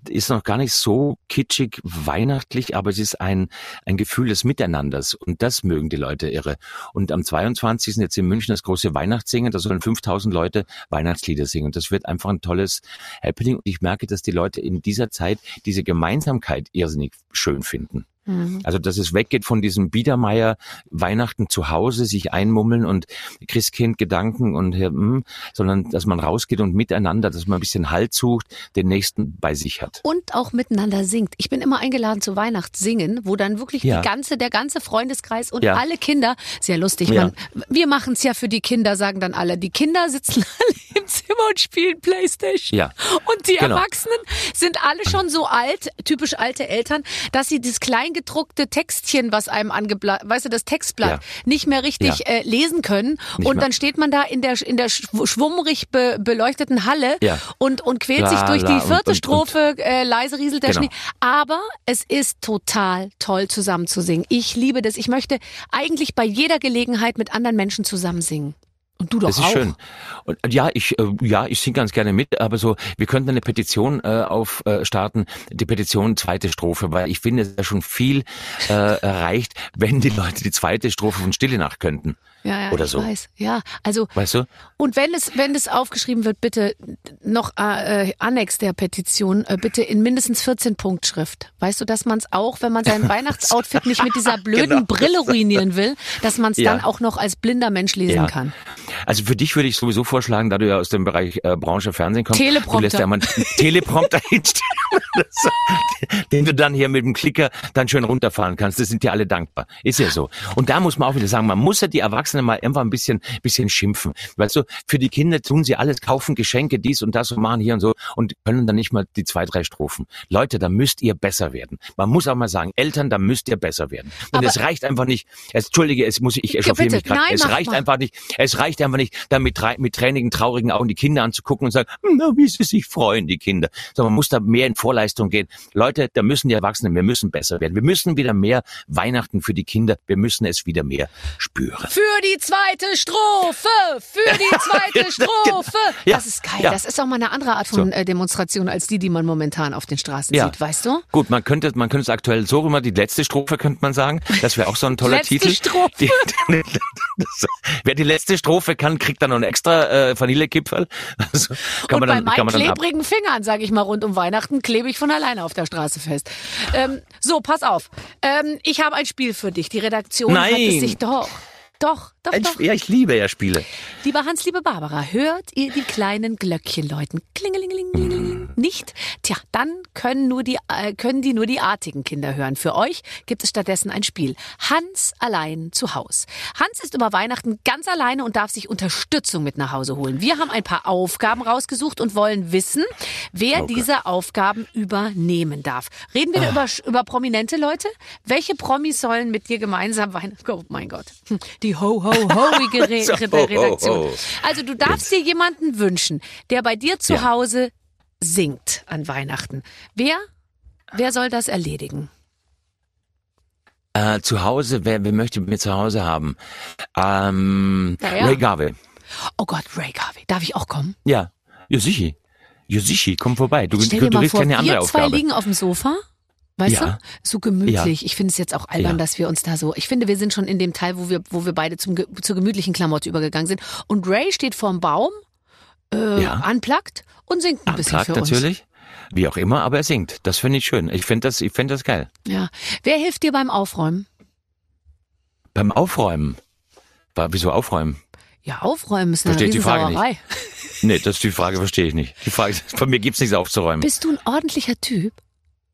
ist noch gar nicht so kitschig weihnachtlich, aber es ist ein, ein Gefühl des Miteinanders und das mögen die Leute irre. Und am 22. jetzt in München das große Weihnachtssingen, da sollen 5000 Leute Weihnachtslieder singen. Das wird einfach ein tolles Happening und ich merke, dass die Leute in dieser Zeit diese Gemeinsamkeit irrsinnig schön finden. Mhm. Also, dass es weggeht von diesem Biedermeier Weihnachten zu Hause, sich einmummeln und Christkind Gedanken und, hm, sondern dass man rausgeht und miteinander, dass man ein bisschen Halt sucht, den Nächsten bei sich hat. Und auch miteinander singt. Ich bin immer eingeladen zu Weihnachtssingen, wo dann wirklich ja. die ganze, der ganze Freundeskreis und ja. alle Kinder, sehr lustig, ja. man, wir machen es ja für die Kinder, sagen dann alle. Die Kinder sitzen alle im Zimmer und spielen Playstation. Ja. Und die genau. Erwachsenen sind alle schon so alt, typisch alte Eltern, dass sie das Kleingedruckte kleingedruckte Textchen, was einem angeblatt, weißt du, das Textblatt, ja. nicht mehr richtig ja. äh, lesen können. Nicht und mehr. dann steht man da in der, in der schwummrig be, beleuchteten Halle ja. und, und quält la, sich durch la, die vierte und, Strophe, und, äh, leise rieselt der genau. Schnee. Aber es ist total toll zusammen zu singen. Ich liebe das. Ich möchte eigentlich bei jeder Gelegenheit mit anderen Menschen zusammen singen. Und du doch Das ist auch. schön. Und, ja, ich, äh, ja, ich singe ganz gerne mit, aber so, wir könnten eine Petition äh, aufstarten, äh, die Petition zweite Strophe, weil ich finde, es ist ja schon viel äh, erreicht, wenn die Leute die zweite Strophe von Stille Nacht könnten. Ja, ja, oder so. weiß. Ja, also. Weißt du? Und wenn es, wenn es aufgeschrieben wird, bitte noch äh, Annex der Petition, äh, bitte in mindestens 14 Punktschrift. Weißt du, dass man es auch, wenn man sein Weihnachtsoutfit nicht mit dieser blöden genau. Brille ruinieren will, dass man es ja. dann auch noch als blinder Mensch lesen ja. kann. Also für dich würde ich sowieso vorschlagen, da du ja aus dem Bereich äh, Branche Fernsehen kommst, Teleprompter. du lässt ja mal einen Teleprompter hinstellen, den du dann hier mit dem Klicker dann schön runterfahren kannst. Das sind ja alle dankbar. Ist ja so. Und da muss man auch wieder sagen, man muss ja die Erwachsenen mal einfach ein bisschen, bisschen schimpfen. Weißt du, für die Kinder tun sie alles, kaufen Geschenke, dies und das und machen hier und so und können dann nicht mal die zwei, drei Strophen. Leute, da müsst ihr besser werden. Man muss auch mal sagen, Eltern, da müsst ihr besser werden. Und es reicht einfach nicht. Es, Entschuldige, es muss ich, ich echauffiere mich gerade. Es reicht mal. einfach nicht. Es reicht einfach nicht, da mit, mit tränigen, traurigen Augen die Kinder anzugucken und sagen, na, wie sie sich freuen, die Kinder. Sondern man muss da mehr in Vorleistung gehen. Leute, da müssen die Erwachsenen, wir müssen besser werden. Wir müssen wieder mehr Weihnachten für die Kinder. Wir müssen es wieder mehr spüren. Für die zweite Strophe! Für die zweite Strophe! Ja, das ist geil. Ja. Das ist auch mal eine andere Art von so. Äh, Demonstration als die, die man momentan auf den Straßen ja. sieht, weißt du? Gut, man könnte, man könnte es aktuell so rüber, die letzte Strophe könnte man sagen. Das wäre auch so ein toller letzte Titel. Strophe. Die, die, das, wer die letzte Strophe kann, kriegt dann noch einen extra äh, Vanillekipferl. Also, kann Und man dann, bei meinen klebrigen Fingern, sage ich mal, rund um Weihnachten klebe ich von alleine auf der Straße fest. Ähm, so, pass auf. Ähm, ich habe ein Spiel für dich. Die Redaktion Nein. hat es sich doch doch, doch, Ein, doch. Ja, ich liebe ja Spiele. Lieber Hans, liebe Barbara, hört ihr die kleinen Glöckchen läuten? Klingelingeling. Nicht? Tja, dann können nur die, äh, können die nur die artigen Kinder hören. Für euch gibt es stattdessen ein Spiel. Hans allein zu Haus. Hans ist über Weihnachten ganz alleine und darf sich Unterstützung mit nach Hause holen. Wir haben ein paar Aufgaben rausgesucht und wollen wissen, wer okay. diese Aufgaben übernehmen darf. Reden wir ah. über, über prominente Leute? Welche Promis sollen mit dir gemeinsam Weihnachten? Oh mein Gott. Die die ho-ho-hoige Re so, Redaktion. Ho, ho. Also du darfst dir jemanden wünschen, der bei dir zu ja. Hause singt an Weihnachten. Wer, wer soll das erledigen? Äh, zu Hause, wer, wer möchte mir zu Hause haben? Ähm, ja. Ray Garvey. Oh Gott, Ray Garvey. Darf ich auch kommen? Ja, ja sicher. Ja sicher, komm vorbei. Du, Stell du, dir du vor, keine andere wir zwei Aufgabe. liegen auf dem Sofa Weißt ja. du? So gemütlich. Ja. Ich finde es jetzt auch albern, ja. dass wir uns da so. Ich finde, wir sind schon in dem Teil, wo wir, wo wir beide zum, zur gemütlichen Klamotte übergegangen sind. Und Ray steht vorm Baum, äh, ja. unplugged und singt ein bisschen für uns. natürlich. Wie auch immer, aber er singt. Das finde ich schön. Ich finde das, ich finde das geil. Ja. Wer hilft dir beim Aufräumen? Beim Aufräumen? Wieso aufräumen? Ja, aufräumen ist eine Versteht die Frage nicht. Nee, das ist die Frage, verstehe ich nicht. Die Frage, von mir gibt's nichts aufzuräumen. Bist du ein ordentlicher Typ?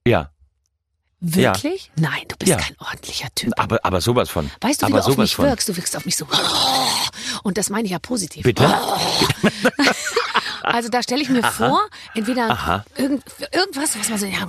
Ja. Wirklich? Ja. Nein, du bist ja. kein ordentlicher Typ. Aber, aber sowas von. Weißt du, wie aber du auf mich von. wirkst? Du wirkst auf mich so. Und das meine ich ja positiv. Bitte? Also da stelle ich mir vor, entweder irgend, irgendwas, was man so, ja,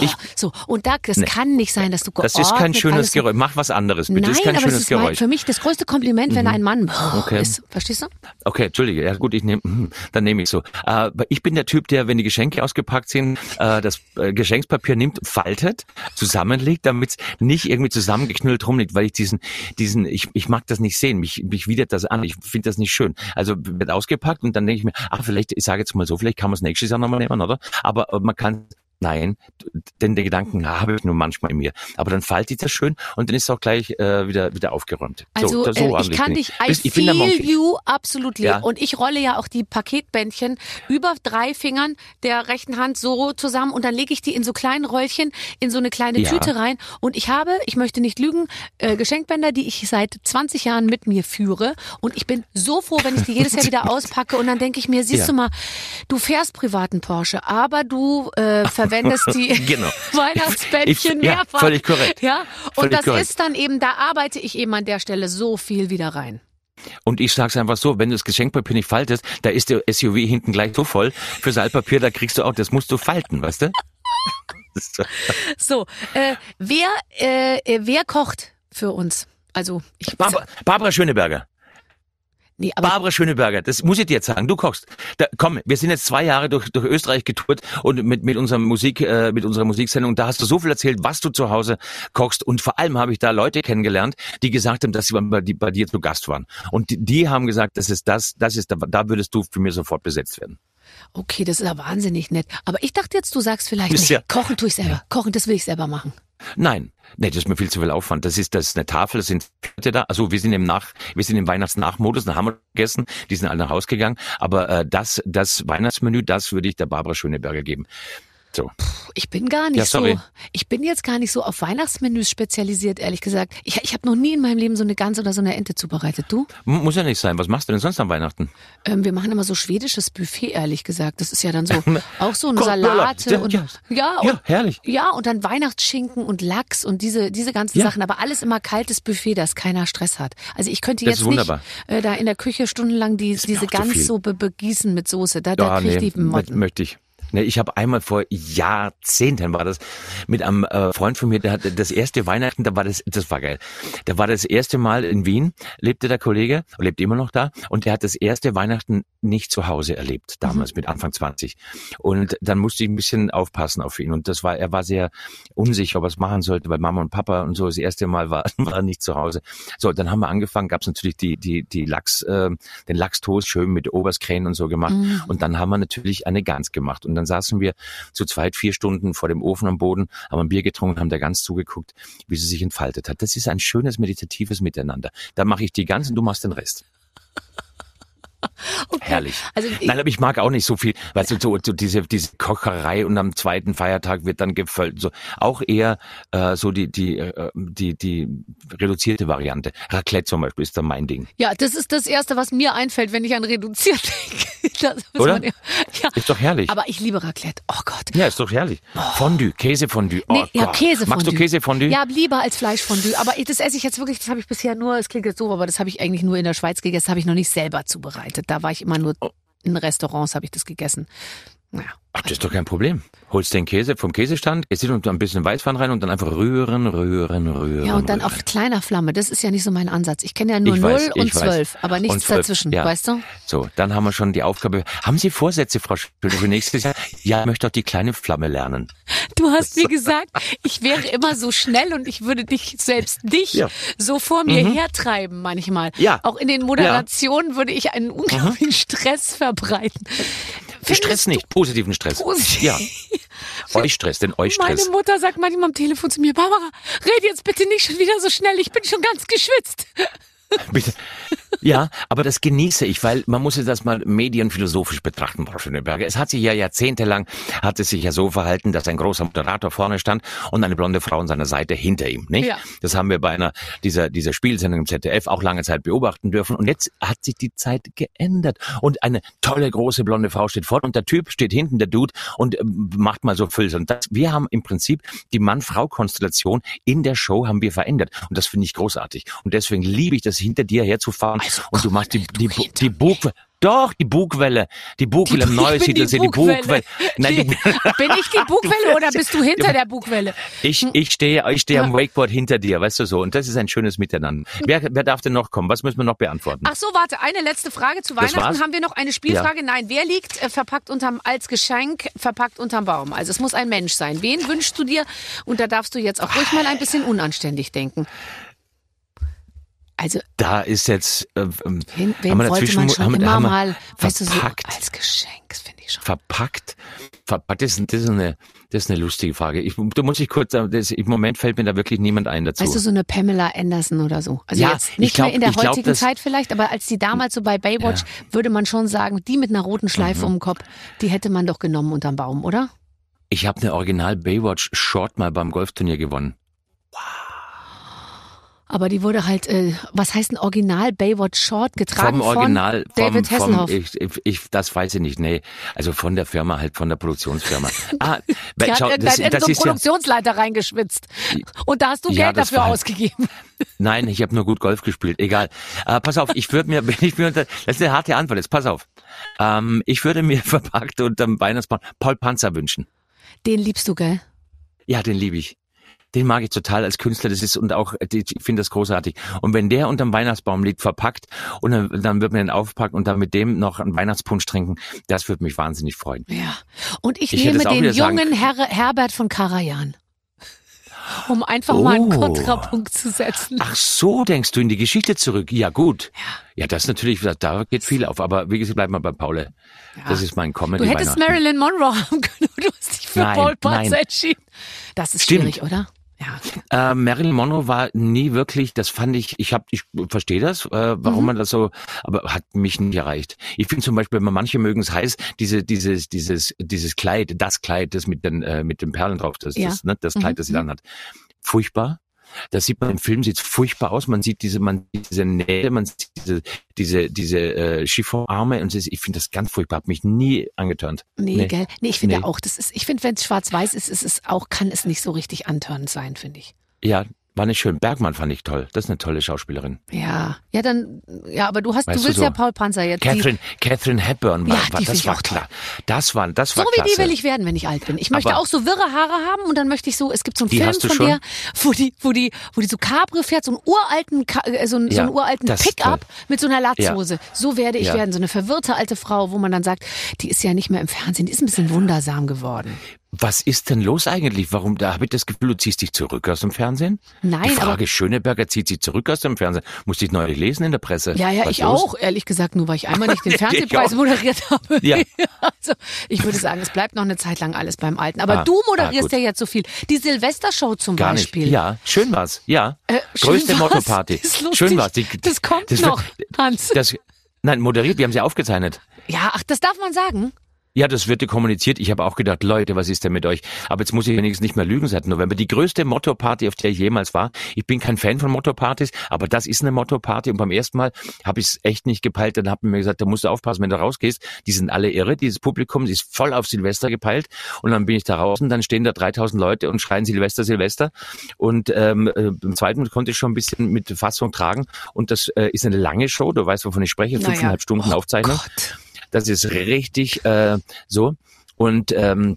Ich- so. Und da, das kann nicht sein, dass du Das ist kein geordnet schönes Geräusch. Mach was anderes, bitte. Nein, das ist kein aber schönes ist mein, Geräusch. Mhm. für mich das größte Kompliment, wenn ein Mann Okay. ist. Verstehst du? Okay, entschuldige. Ja gut, ich nehme, hm, dann nehme ich so. Äh, ich bin der Typ, der, wenn die Geschenke ausgepackt sind, äh, das äh, Geschenkspapier nimmt, faltet, zusammenlegt, damit es nicht irgendwie zusammengeknüllt rumliegt, weil ich diesen, diesen, ich, ich mag das nicht sehen. Mich, mich widert das an. Ich finde das nicht schön. Also wird ausgepackt und dann denke ich mir, ach, vielleicht, ich sage jetzt mal so, vielleicht kann man es nächstes Jahr nochmal nehmen, oder? Aber äh, man kann Nein, denn der Gedanken habe ich nur manchmal in mir. Aber dann faltet ich das schön und dann ist es auch gleich äh, wieder wieder aufgeräumt. Also so, so äh, ich kann dich, ich der feel you absolut Ja. Und ich rolle ja auch die Paketbändchen über drei Fingern der rechten Hand so zusammen und dann lege ich die in so kleinen Röllchen in so eine kleine Ja. Tüte rein. Und ich habe, ich möchte nicht lügen, äh, Geschenkbänder, die ich seit 20 Jahren mit mir führe. Und ich bin so froh, wenn ich die jedes Jahr wieder auspacke. Und dann denke ich mir, siehst Ja. du mal, du fährst privaten Porsche, aber du äh, verwendest die Genau. Weihnachtsbändchen Ich- ja, mehrfach. völlig korrekt. Ja, und Völlig das korrekt. ist dann eben, da arbeite ich eben an der Stelle so viel wieder rein. Und ich sag's einfach so, wenn du das Geschenkpapier nicht faltest, da ist der SUV hinten gleich so voll. Fürs Altpapier, da kriegst du auch, das musst du falten, weißt du? So. Äh, wer, äh, wer kocht für uns? Also, ich, Barbara, Barbara Schöneberger. Nee, Barbara Schöneberger, das muss ich dir jetzt sagen. Du kochst. Da, komm, wir sind jetzt zwei Jahre durch, durch Österreich getourt und mit, mit unserer Musik, äh, mit unserer Musiksendung, da hast du so viel erzählt, was du zu Hause kochst. Und vor allem habe ich da Leute kennengelernt, die gesagt haben, dass sie bei, die, bei dir zu Gast waren. Und die, die haben gesagt, das ist das, das ist, da, da würdest du für mich sofort besetzt werden. Okay, das ist ja wahnsinnig nett. Aber ich dachte jetzt, du sagst vielleicht, nee, ja- kochen tue ich selber. Kochen, das will ich selber machen. Nein, nee, das ist mir viel zu viel Aufwand. Das ist, das ist eine Tafel, das sind Leute da. Also wir sind im Nach, wir sind im Weihnachtsnachmodus, da haben wir gegessen, die sind alle nach Hause gegangen. Aber äh, das, das Weihnachtsmenü, das würde ich der Barbara Schöneberger geben. So. Ich bin gar nicht Ja, so, ich bin jetzt gar nicht so auf Weihnachtsmenüs spezialisiert, ehrlich gesagt. Ich, ich habe noch nie in meinem Leben so eine Gans oder so eine Ente zubereitet. Du? M- Muss ja nicht sein. Was machst du denn sonst an Weihnachten? Ähm, wir machen immer so schwedisches Buffet, ehrlich gesagt. Das ist ja dann so auch so eine Kochböller. Salate Ja, und ja. ja, und, Ja, herrlich. Ja, und dann Weihnachtsschinken und Lachs und diese diese ganzen. Sachen, aber alles immer kaltes Buffet, dass keiner Stress hat. Also ich könnte jetzt nicht äh, da in der Küche stundenlang die, diese Gans so be begießen mit Soße. Da, da Ah, krieg ich nee, die Motten. möchte ich. Nee, ich habe einmal vor Jahrzehnten war das mit einem äh, Freund von mir, der hatte das erste Weihnachten, da war das, das war geil. Da war das erste Mal in Wien, lebte der Kollege, lebt immer noch da, und der hat das erste Weihnachten nicht zu Hause erlebt, damals mit Anfang 20. Und dann musste ich ein bisschen aufpassen auf ihn. Und das war, er war sehr unsicher, ob er es machen sollte, weil Mama und Papa und so das erste Mal war, war er nicht zu Hause. So, dann haben wir angefangen, gab es natürlich die, die, die Lachs, äh, den Lachstoast schön mit Oberskrähen und so gemacht. Mhm. Und dann haben wir natürlich eine Gans gemacht. Und dann saßen wir zu zweit vier Stunden vor dem Ofen am Boden, haben ein Bier getrunken, haben der Gans zugeguckt, wie sie sich entfaltet hat. Das ist ein schönes meditatives Miteinander. Da mache ich die Gans und du machst den Rest. Okay. Herrlich. Also ich, Nein, aber ich mag auch nicht so viel, weißt du, so, so diese, diese Kocherei und am zweiten Feiertag wird dann gefüllt. So auch eher äh, so die, die, äh, die, die reduzierte Variante. Raclette zum Beispiel ist da mein Ding. ja, das ist das Erste, was mir einfällt, wenn ich an reduziert denke. Oder? man ja, ja. Ist doch herrlich. Aber ich liebe Raclette. Oh Gott. ja, ist doch herrlich. Fondue, Käsefondue. Oh Nee, ja. Käsefondue. Magst du Käsefondue? Ja, lieber als Fleischfondue. Aber das esse ich jetzt wirklich, das habe ich bisher nur, es klingt jetzt so, aber das habe ich eigentlich nur in der Schweiz gegessen, das habe ich noch nicht selber zubereitet. Da war ich immer nur Oh. in Restaurants, habe ich das gegessen. Naja. Ach, das ist doch kein Problem. Holst den Käse vom Käsestand, gehst und ein bisschen Weißwein rein und dann einfach rühren, rühren, rühren. Ja, und dann rühren. auf kleiner Flamme. Das ist ja nicht so mein Ansatz. Ich kenne ja nur Ich 0 weiß, und ich weiß. 12, aber nichts Und 12, dazwischen, ja. weißt du? So, dann haben wir schon die Aufgabe. Haben Sie Vorsätze, Frau Schüler, für nächstes Jahr? Ja, ich möchte auch die kleine Flamme lernen. Du hast mir gesagt, ich wäre immer so schnell und ich würde dich, selbst dich, Ja. so vor mir hertreiben manchmal. Ja. Mhm. Auch in den Moderationen würde ich einen unglaublichen Stress verbreiten. Stress nicht, positiven Stress. Positiv. Ja. Euch Stress, den euch Meine Stress. Mutter sagt manchmal am Telefon zu mir, Barbara, red jetzt bitte nicht schon wieder so schnell, ich bin schon ganz geschwitzt. Bitte. Ja, aber das genieße ich, weil man muss das mal medienphilosophisch betrachten, Frau Schöneberger. Es hat sich ja jahrzehntelang, hat es sich ja so verhalten, dass ein großer Moderator vorne stand und eine blonde Frau an seiner Seite hinter ihm, nicht? Ja. Das haben wir bei einer dieser, dieser Spielsendung im ZDF auch lange Zeit beobachten dürfen. Und jetzt hat sich die Zeit geändert. Und eine tolle, große blonde Frau steht vorne und der Typ steht hinten, der Dude, und ähm, macht mal so Fülls. Und das, wir haben im Prinzip die Mann-Frau-Konstellation in der Show haben wir verändert. Und das finde ich großartig. Und deswegen liebe ich das, hinter dir herzufahren Weihnachtsbaum Also, und du machst die, die, hinter die Bugwelle. Doch, die Bugwelle. Die Bugwelle im Ich bin Neusiedler die die Bugwelle. Nein, Die- die, Bin ich die Bugwelle oder bist du hinter der Bugwelle? ich, ich stehe, ich stehe am Wakeboard hinter dir, weißt du so. Und das ist ein schönes Miteinander. Wer, wer darf denn noch kommen? Was müssen wir noch beantworten? Ach so, warte, eine letzte Frage zu Weihnachten. Haben wir noch eine Spielfrage? Nein, wer liegt äh, verpackt unterm, als Geschenk verpackt unterm Baum? Also es muss ein Mensch sein. Wen wünschst du dir? Und da darfst du jetzt auch ruhig mal ein bisschen unanständig denken. Also Da ist jetzt, äh, ähm, wen, wen haben wir wollte dazwischen, man schon haben, immer haben wir mal, weißt du, so verpackt. als Geschenk, finde ich schon. verpackt. Verpackt, das ist, das ist eine, das ist eine lustige Frage. Ich, du musst dich kurz, sagen, das, im Moment fällt mir da wirklich niemand ein dazu. Weißt du, so eine Pamela Anderson oder so. Also Ja, jetzt ich nicht glaub- mehr in der ich glaub, heutigen das- Zeit vielleicht, aber als die damals so bei Baywatch, würde man schon sagen, die mit einer roten Schleife Mhm. um den Kopf, die hätte man doch genommen unterm Baum, oder? ich habe eine Original Baywatch Short mal beim Golfturnier gewonnen. Aber die wurde halt, äh, was heißt ein Original Baywatch Short getragen vom Original, von David vom, vom Hasselhoff. ich, ich, das weiß ich nicht, nee. Also von der Firma halt, von der Produktionsfirma. Ah, hat schau, irgendein das, in das so ist ja, Produktionsleiter reingeschwitzt. Und da hast du Ja, Geld das dafür war- ausgegeben. nein, ich habe nur gut Golf gespielt, egal. Äh, pass auf, ich würde mir, wenn ich mir unter, das ist eine harte Antwort jetzt, pass auf. Ähm, ich würde mir verpackt unterm Weihnachtsbaum Paul Panzer wünschen. Den liebst du, gell? Ja, den liebe ich. Den mag ich total als Künstler. Das ist und auch, äh, ich finde das großartig. Und wenn der unterm Weihnachtsbaum liegt, verpackt, und dann, dann wird man den aufpacken und dann mit dem noch einen Weihnachtspunsch trinken, das würde mich wahnsinnig freuen. Ja. Und ich, Ich nehme den jungen Herr, Herbert von Karajan. Um einfach mal einen Oh. Kontrapunkt zu setzen. Ach so, denkst du in die Geschichte zurück? Ja, gut. Ja, das natürlich, da geht viel auf. Aber wie gesagt, bleib mal bei Paul. Das ist mein Comedy Du hättest. Marilyn Monroe haben können, du hast dich für Nein, Paul nein. entschieden. Das ist Stimmt. schwierig, oder? Ja. Äh, Marilyn Monroe war nie wirklich, das fand ich, ich hab, ich verstehe das, äh, warum Mhm. man das so, aber hat mich nicht erreicht. Ich finde zum Beispiel, manche mögen es heiß, diese, dieses, dieses, dieses Kleid, das Kleid, das mit den, äh, mit den Perlen drauf, das, Ja. das, ne, das Mhm. Kleid, das sie dann hat, furchtbar. Das sieht man im Film, sieht furchtbar aus. Man sieht diese, man sieht diese Nähte, man sieht diese, diese, diese äh, Chiffonarme und ich finde das ganz furchtbar. Hat mich nie angeturnt. Nee, Nee. gell? Nee, ich finde Nee. auch, das ist, ich finde, wenn es schwarz-weiß ist, ist es auch, kann es nicht so richtig antörnend sein, finde ich. Ja, war nicht schön. Bergmann fand ich toll. Das ist eine tolle Schauspielerin. Ja. Ja, dann, ja, aber du hast, Weißt du du willst so, ja Paul Panzer jetzt. die, Catherine, Catherine Hepburn war, Ja, war das war toll. klar. Das war, das so war wie klasse. die will ich werden, wenn ich alt bin. Ich möchte Aber- auch so wirre Haare haben und dann möchte ich so, es gibt so einen Film von schon? der, wo die, wo die, wo die so Cabrio fährt, so einen uralten, äh, so einen, so Ja, einen uralten Pickup mit so einer Latzhose. So werde ich Ja. werden, so eine verwirrte alte Frau, wo man dann sagt, die ist ja nicht mehr im Fernsehen, die ist ein bisschen wundersam geworden. Was ist denn los eigentlich? Warum, da habe ich das Gefühl, du ziehst dich zurück aus dem Fernsehen? Nein, Die aber Frage Schöneberger zieht sich zurück aus dem Fernsehen. Musste ich neulich lesen in der Presse. Ja, ja, Was ich los? auch, ehrlich gesagt, nur weil ich einmal nicht den Fernsehpreis moderiert habe. Ja. Also, ich würde sagen, es bleibt noch eine Zeit lang alles beim Alten. Aber Ah, du ah, moderierst gut. ja jetzt so viel. Die Silvestershow zum Gar nicht. Beispiel. Ja, schön war's. Ja. Äh, Größte. Motto-Party. Das ist lustig. Schön war's. Die, Das kommt das, noch, Hans. Das, nein, moderiert, wir haben sie aufgezeichnet. Ja, ach, das darf man sagen. Ja, das wird kommuniziert. Ich habe auch gedacht, Leute, was ist denn mit euch? Aber jetzt muss ich wenigstens nicht mehr lügen seit November. Die größte Motto-Party, auf der ich jemals war. Ich bin kein Fan von Motto-Partys, aber das ist eine Motto-Party. Und beim ersten Mal habe ich es echt nicht gepeilt. Dann haben mir gesagt, da musst du aufpassen, wenn du rausgehst. Die sind alle irre, dieses Publikum, ist voll auf Silvester gepeilt. Und dann bin ich da raus und dann stehen da 3000 Leute und schreien Silvester, Silvester. Und ähm, äh, beim zweiten konnte ich schon ein bisschen mit Fassung tragen. Und das äh, ist eine lange Show. Du weißt, wovon ich spreche. Naja. Fünfeinhalb Stunden Oh Aufzeichnung. Gott. Das ist richtig äh, so. Und ähm,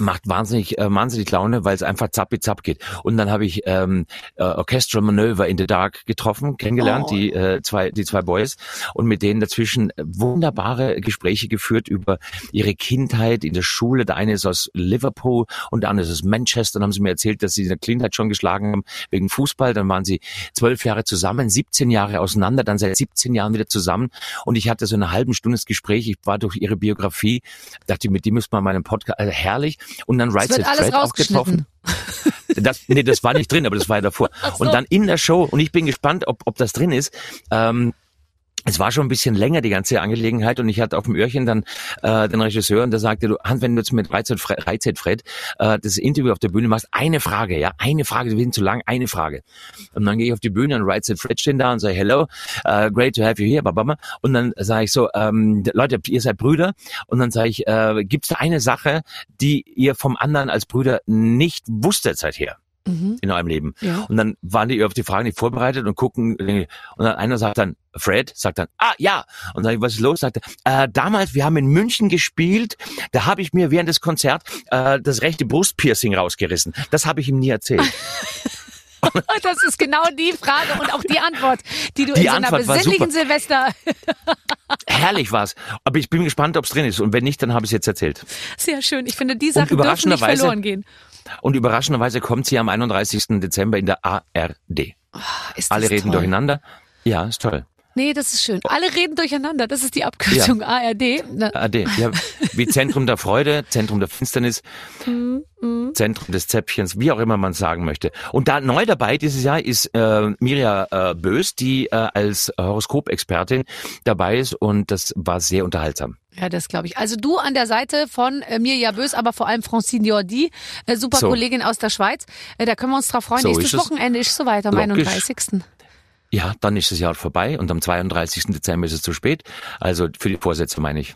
macht wahnsinnig äh, wahnsinnig Laune, weil es einfach zappi zapp geht. Und dann habe ich ähm, äh, Orchestral Manöver in the Dark getroffen, kennengelernt, Oh. die äh, zwei die zwei Boys und mit denen dazwischen wunderbare Gespräche geführt über ihre Kindheit in der Schule. Der eine ist aus Liverpool und der andere ist aus Manchester. Dann haben sie mir erzählt, dass sie in der Kindheit schon geschlagen haben wegen Fußball. Dann waren sie zwölf Jahre zusammen, 17 Jahre auseinander, dann seit 17 Jahren wieder zusammen. Und ich hatte so eine halben Stunde das Gespräch. Ich war durch ihre Biografie, dachte, mit dem müsste man meinen Podcast, also herrlich. Und dann Right Said alles Fred auch getroffen. Das, nee, das war nicht drin, aber das war ja davor. So. Und dann in der Show, und ich bin gespannt, ob, ob das drin ist, ähm, es war schon ein bisschen länger, die ganze Angelegenheit, und ich hatte auf dem Öhrchen dann äh, den Regisseur, und der sagte, du, Hans, wenn du jetzt mit Reizet Fred, Reizet Fred äh, das Interview auf der Bühne machst, eine Frage, ja, eine Frage, wir sind zu lang, eine Frage. Und dann gehe ich auf die Bühne und Reizet Fred stehen da und sage, hello, uh, great to have you here, babama. Und dann sage ich so, ähm, Leute, ihr seid Brüder, und dann sage ich, äh, gibt es da eine Sache, die ihr vom anderen als Brüder nicht wusstet seither? Mhm. in eurem Leben. Ja. Und dann waren die auf die Fragen nicht vorbereitet und gucken, und dann einer sagt dann, Fred, sagt dann, ah ja. Und dann was ist los? Sagt er, äh, damals, wir haben in München gespielt, da habe ich mir während des Konzerts äh, das rechte Brustpiercing rausgerissen. Das habe ich ihm nie erzählt. Das ist genau die Frage und auch die Antwort, die du Die in so einer Antwort war besinnlichen. Silvester. Herrlich war's. Aber ich bin gespannt, ob es drin ist. Und wenn nicht, dann habe ich es jetzt erzählt. Sehr schön. Ich finde, die Sachen dürfen nicht verloren gehen. Und überraschenderweise kommt sie am 31. Dezember in der ARD. Ist das Alle reden toll. durcheinander. Ja, ist toll. Nee, das ist schön. Alle reden durcheinander. Das ist die Abkürzung ARD. Na, ARD. Ja, wie Zentrum der Freude, Zentrum der Finsternis, Mhm, Zentrum des Zäpfchens, wie auch immer man sagen möchte. Und da neu dabei dieses Jahr ist äh, Mirja äh, Bös, die äh, als Horoskopexpertin dabei ist und das war sehr unterhaltsam. Ja, das glaube ich. Also du an der Seite von äh, Mirja Bös, aber vor allem Francine Jordi, äh, super So. Kollegin aus der Schweiz. Äh, da können wir uns drauf freuen. So Nächstes ist es. Wochenende ist soweit, am Logisch. 31. Ja, dann ist das Jahr vorbei und am 32. Dezember ist es zu spät. Also für die Vorsätze meine ich.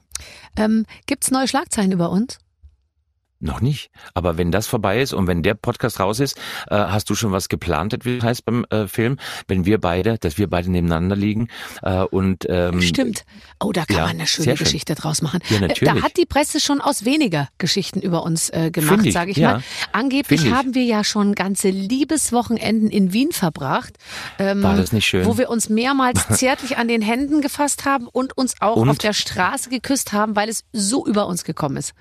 Ähm, gibt's neue Schlagzeilen über uns? Noch nicht. Aber wenn das vorbei ist und wenn der Podcast raus ist, äh, hast du schon was geplantet, wie das heißt beim äh, Film? Wenn wir beide, dass wir beide nebeneinander liegen äh, und ähm, Stimmt. Oh, da kann ja, man eine schöne sehr schön. Geschichte draus machen. Ja, Äh, natürlich. Da hat die Presse schon aus weniger Geschichten über uns äh, gemacht, sage ich ja. mal. Angeblich haben wir ja schon ganze Liebeswochenenden in Wien verbracht. Ähm, War das nicht schön? Wo wir uns mehrmals zärtlich an den Händen gefasst haben und uns auch Und? auf der Straße geküsst haben, weil es so über uns gekommen ist.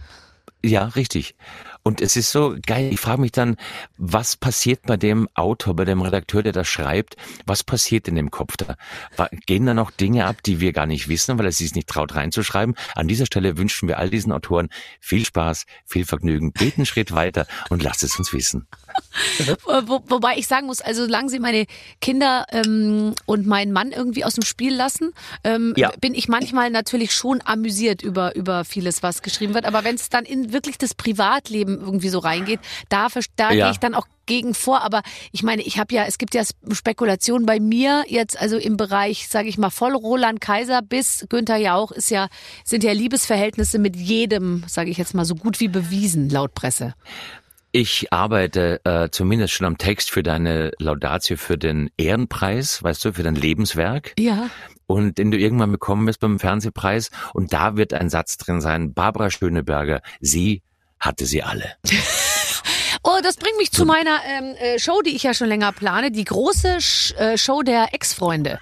Ja, richtig. Und es ist so geil. Ich frage mich dann, was passiert bei dem Autor, bei dem Redakteur, der das schreibt? Was passiert in dem Kopf da? Gehen da noch Dinge ab, die wir gar nicht wissen, weil er sich nicht traut reinzuschreiben? An dieser Stelle wünschen wir all diesen Autoren viel Spaß, viel Vergnügen. Geht einen Schritt weiter und lasst es uns wissen. Wo, wobei ich sagen muss, also solange sie meine Kinder ähm, und meinen Mann irgendwie aus dem Spiel lassen, ähm, Ja. bin ich manchmal natürlich schon amüsiert über, über vieles, was geschrieben wird. Aber wenn es dann in wirklich das Privatleben irgendwie so reingeht, da, da Ja. gehe ich dann auch gegen vor. Aber ich meine, ich habe ja, es gibt ja Spekulationen bei mir jetzt, also im Bereich, sage ich mal, voll Roland Kaiser bis Günther Jauch ist ja, sind ja Liebesverhältnisse mit jedem, sage ich jetzt mal, so gut wie bewiesen, laut Presse. Ich arbeite äh, zumindest schon am Text für deine Laudatio für den Ehrenpreis, weißt du, für dein Lebenswerk. Ja. und den du irgendwann bekommen wirst beim Fernsehpreis. Und da wird ein Satz drin sein, Barbara Schöneberger, sie hatte sie alle. Oh, das bringt mich zu meiner ähm, äh, Show, die ich ja schon länger plane, die große Sch äh, Show der Ex-Freunde.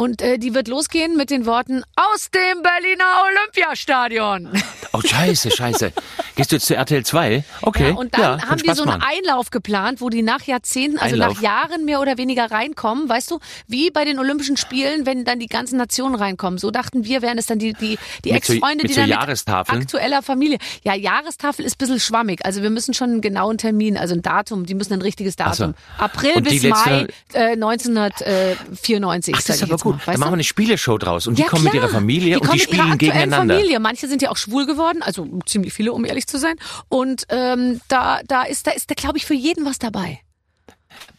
Und äh, die wird losgehen mit den Worten aus dem Berliner Olympiastadion. Oh, scheiße, scheiße. Gehst du jetzt zu RTL 2? Okay. Ja, und dann ja, haben Spaß so einen machen. Einlauf geplant, wo die nach Jahrzehnten, also Einlauf. nach Jahren mehr oder weniger reinkommen, weißt du, wie bei den Olympischen Spielen, wenn dann die ganzen Nationen reinkommen. So dachten wir, wären es dann die, die, die Mit Ex-Freunde, mit die so dann mit Jahrestafeln? aktueller Familie. Ja, Jahrestafel ist ein bisschen schwammig. Also wir müssen schon einen genauen Termin, also ein Datum, die müssen ein richtiges Ach so. Datum. April Und die bis Mai äh, 1994, Ach, das ist aber gut. mal. Dann machen wir eine Spieleshow draus. Und die Ja, kommen mit klar. ihrer Familie und kommen die mit ihrer spielen gegeneinander. Familie. Manche sind ja auch schwul geworden, also ziemlich viele, um ehrlich zu sein. Und ähm, da, da ist, da ist, da glaube ich, für jeden was dabei.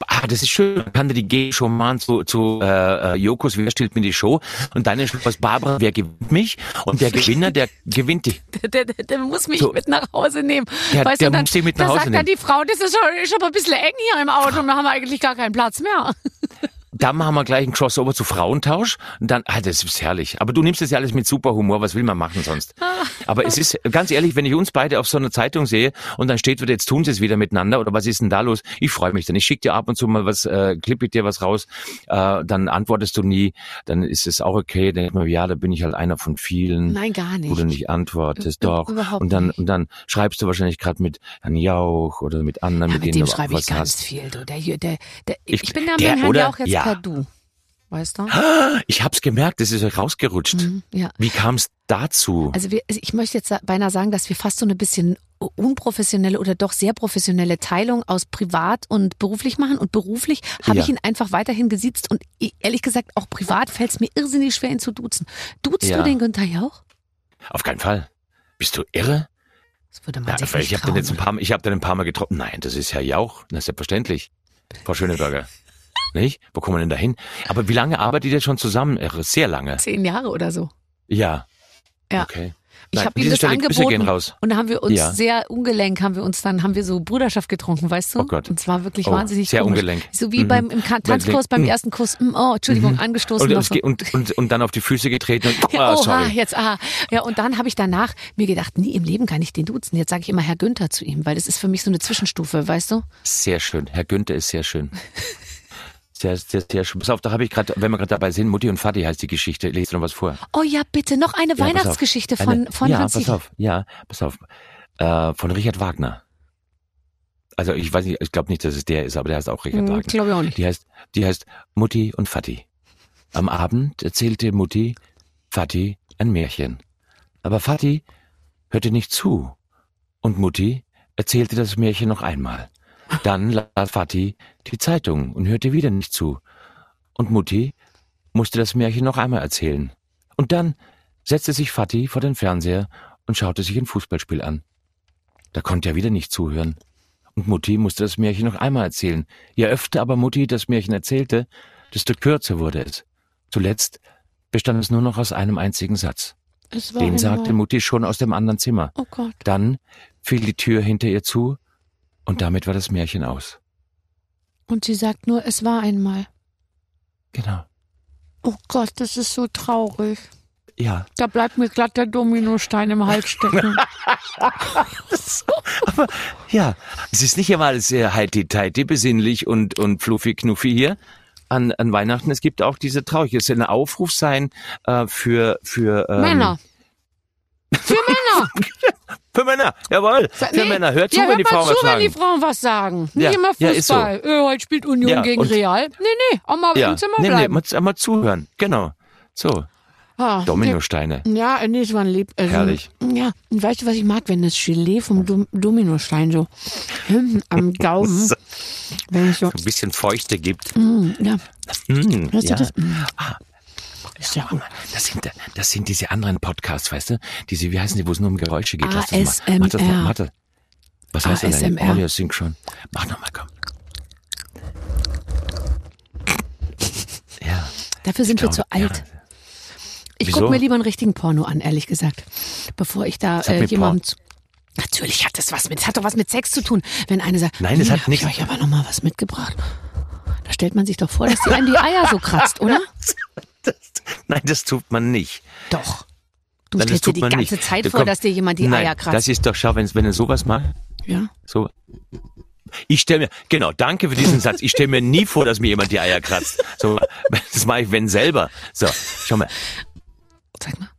Ah, das ist schön. Man kann die G-Show machen zu, zu äh, äh, Jokos, wer stellt mir die Show? Und deine Show ist Barbara, wer gewinnt mich? Und der Gewinner, der gewinnt die. Der, der, der muss mich So. mit nach Hause nehmen. Ja, weißt der du, dann, muss dich mit nach Hause sagt dann nehmen. die Frau, das ist, schon- ist aber ein bisschen eng hier im Auto und da haben wir eigentlich gar keinen Platz mehr. Da machen wir gleich ein Crossover zu Frauentausch. Und dann, ah, das ist herrlich. Aber du nimmst das ja alles mit super Humor. Was will man machen sonst? Aber es ist, ganz ehrlich, wenn ich uns beide auf so einer Zeitung sehe und dann steht wieder, jetzt tun sie es wieder miteinander oder was ist denn da los? Ich freue mich dann. Ich schicke dir ab und zu mal was, äh, klippe ich dir was raus, äh, dann antwortest du nie, dann ist es auch okay. Dann denkt man, ja, da bin ich halt einer von vielen. Nein, gar nicht. Wo du nicht antwortest, Ü- doch. überhaupt und dann nicht. und dann schreibst du wahrscheinlich gerade mit Herrn Jauch oder mit anderen, Ja, mit mit denen dem du schreibe ich was ganz hast. viel. Du. Der, der, der, ich, Ich- bin da mit Herrn oder? Jauch jetzt Ja. Du. Weißt du? Ich hab's gemerkt, das ist euch rausgerutscht. Mhm, ja. Wie kam's dazu? Also wir, also ich möchte jetzt beinahe sagen, dass wir fast so eine bisschen unprofessionelle oder doch sehr professionelle Teilung aus privat und beruflich machen. Und beruflich habe Ja. ich ihn einfach weiterhin gesiezt. Und ich- ehrlich gesagt, auch privat fällt es mir irrsinnig schwer, ihn zu duzen. Duzt Ja. du den Günther Jauch? Auf keinen Fall. Bist du irre? Das würde man Ja, sich ich nicht habe den jetzt ein paar, Mal- ich habe den ein paar Mal getroffen. Nein, das ist Herr Jauch. Das ist selbstverständlich. Frau Schöneberger. Nicht? Wo kommen wir denn da hin? Aber wie lange arbeitet ihr schon zusammen? Irre, Sehr lange. Zehn Jahre oder so. Ja. Ja. Okay. Ich habe ihm das Stelle, angeboten und da haben wir uns Ja. sehr ungelenk, haben wir uns dann, haben wir so Bruderschaft getrunken, weißt du? Oh Gott. Und zwar wirklich Oh, wahnsinnig sehr komisch. ungelenk. So wie Mhm. beim im Tanzkurs beim Mhm. ersten Kuss. Mm, Oh, Entschuldigung, angestoßen. Und, so. und, und, und dann auf die Füße getreten und, Ja, ah, oha, sorry. jetzt, aha. Ja, und dann habe ich danach mir gedacht, nie im Leben kann ich den duzen. Jetzt sage ich immer Herr Günther zu ihm, weil das ist für mich so eine Zwischenstufe, weißt du? Sehr schön. Herr Günther ist sehr schön. Sehr, sehr, sehr schön. Pass auf, da habe ich gerade, wenn wir gerade dabei sind, Mutti und Vati heißt die Geschichte. Lest du noch was vor? Oh ja, bitte, noch eine Ja. Weihnachtsgeschichte von, Eine- von ja, Hans pass auf, ja, pass auf. Äh, von Richard Wagner. Also ich weiß nicht, ich glaube nicht, dass es der ist, aber der heißt auch Richard Hm, Wagner. Glaube ich auch nicht. Die heißt, die heißt Mutti und Vati. Am Abend erzählte Mutti Vati ein Märchen. Aber Vati hörte nicht zu. Und Mutti erzählte das Märchen noch einmal. Dann las Vati die Zeitung und hörte wieder nicht zu. Und Mutti musste das Märchen noch einmal erzählen. Und dann setzte sich Vati vor den Fernseher und schaute sich ein Fußballspiel an. Da konnte er wieder nicht zuhören. Und Mutti musste das Märchen noch einmal erzählen. Je öfter aber Mutti das Märchen erzählte, desto kürzer wurde es. Zuletzt bestand es nur noch aus einem einzigen Satz. Den sagte Mutti schon aus dem anderen Zimmer. Oh Gott. Dann fiel die Tür hinter ihr zu und damit war das Märchen aus. Und sie sagt nur, es war einmal. Genau. Oh Gott, das ist so traurig. Ja. Da bleibt mir glatt der Dominostein im Hals stecken. Aber ja, es ist nicht immer alles sehr heiti-teiti, besinnlich und, und fluffi-knuffi hier an, an Weihnachten. Es gibt auch diese Traurigkeit. Es soll ein Aufruf sein äh, für, für ähm, Männer. Für Männer. Für Männer, jawohl. Für Nee. Männer. Hört zu, ja, wenn die hört Frauen zu, was wenn die sagen. Frauen was sagen. Nicht Ja, immer ja, ist so. Fußball. Äh, heute spielt Union Ja, gegen Real. Nee, nee, auch mal Ja, im Zimmer nee, nee, bleiben. mal, mal zuhören. Genau. So, Ah, Dominosteine. Ja, nee, es war Lieb. Also, Herrlich. Ja, und weißt du, was ich mag, wenn das Gelee vom Dom Dominostein so hinten am Gaumen, So. wenn ich so, Ein bisschen Feuchte gibt. mm, ja, Mm, ja. das? Mm. Ah. Ist ja gut. Das sind, das sind diese anderen Podcasts, weißt du? Diese, wie heißen die, wo es nur um Geräusche geht? Lass das mal. Mach das noch, mach das. Was heißt denn ASMR. dein Audio Synchron? Mach nochmal, komm. Ja. Dafür sind wir glaube, zu alt. ja. Ich gucke mir lieber einen richtigen Porno an, ehrlich gesagt. Bevor ich da Das äh, jemandem zu Natürlich hat das was mit, es hat doch was mit Sex zu tun. Wenn eine sagt, Nein, das hat hab ich euch aber noch mal was mitgebracht. Da stellt man sich doch vor, dass die einem die Eier so kratzt, oder? Nein, das tut man nicht. Doch. Du Nein, stellst dir die ganze nicht. Zeit vor, dass dir jemand die nein, Eier kratzt. Das ist doch, schau, wenn, wenn er sowas macht, ja. so. Ich stelle mir, genau, danke für diesen Satz. Ich stelle mir nie vor, dass mir jemand die Eier kratzt. So, das mache ich, wenn selber. So, schau mal. Zeig mal.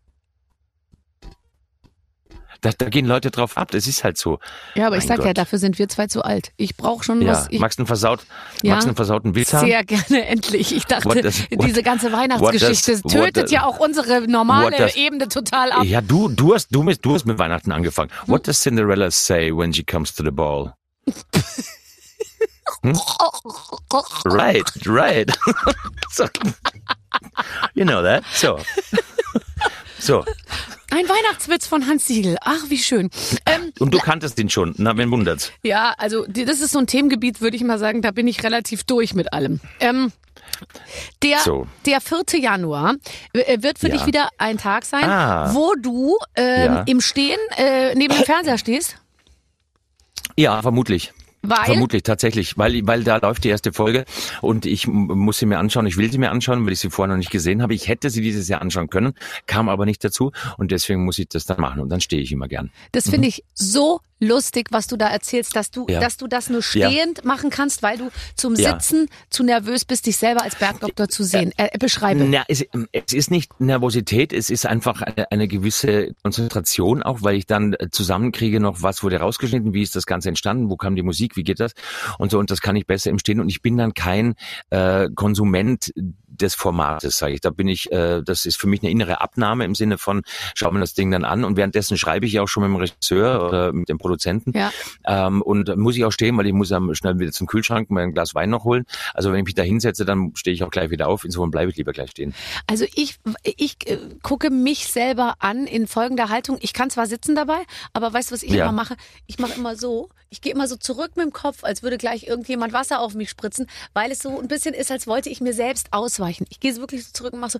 Da, da gehen Leute drauf ab. Das ist halt so. Ja, aber ich Mein sag ja, Gott. dafür sind wir zwei zu alt. Ich brauche schon Ja, was. Ich, magst du einen, versaut, Ja. magst einen versauten Witz haben? sehr gerne endlich. Ich dachte, What does- what- diese ganze Weihnachtsgeschichte does- tötet does- ja auch unsere normale Ebene total ab. Ja, du, du hast, du, mit- du hast mit Weihnachten angefangen. What does Cinderella say when she comes to the ball? Hm? Right, right. so. You know that. So. So. Ein Weihnachtswitz von Hans Siegel. Ach, wie schön. Ähm, Und du kanntest ihn schon. Na, wen wundert's? ja, also das ist so ein Themengebiet, würde ich mal sagen, da bin ich relativ durch mit allem. Ähm, der, So. der 4. Januar äh, wird für Ja. dich wieder ein Tag sein, Ah. wo du ähm, Ja. im Stehen äh, neben dem Fernseher stehst. Ja, vermutlich. Weil Vermutlich, tatsächlich, weil, weil da läuft die erste Folge und ich muss sie mir anschauen. Ich will sie mir anschauen, weil ich sie vorher noch nicht gesehen habe. Ich hätte sie dieses Jahr anschauen können, kam aber nicht dazu und deswegen muss ich das dann machen und dann stehe ich immer gern. Das finde ich so lustig, was du da erzählst, dass du. Ja. dass du das nur stehend machen kannst, weil du zum Ja. Sitzen zu nervös bist, dich selber als Bergdoktor zu sehen. Äh, beschreibe. Na, es, es ist nicht Nervosität, es ist einfach eine, eine gewisse Konzentration auch, weil ich dann zusammenkriege noch, was wurde rausgeschnitten, wie ist das Ganze entstanden, wo kam die Musik, wie geht das und so und das kann ich besser im Stehen und ich bin dann kein äh, Konsument des Formates, sage ich. Da bin ich, äh, das ist für mich eine innere Abnahme im Sinne von, schau mir das Ding dann an und währenddessen schreibe ich auch schon mit dem Regisseur oder mit dem Produzenten Ja. ähm, und muss ich auch stehen, weil ich muss dann schnell wieder zum Kühlschrank mir ein Glas Wein noch holen. Also wenn ich mich da hinsetze, dann stehe ich auch gleich wieder auf. Insofern bleibe ich lieber gleich stehen. Also ich, ich äh, gucke mich selber an in folgender Haltung. Ich kann zwar sitzen dabei, aber weißt du, was ich Ja. immer mache? Ich mache immer so. Ich gehe immer so zurück mit dem Kopf, als würde gleich irgendjemand Wasser auf mich spritzen, weil es so ein bisschen ist, als wollte ich mir selbst ausweichen. Streichen. Ich gehe wirklich so zurück und mache so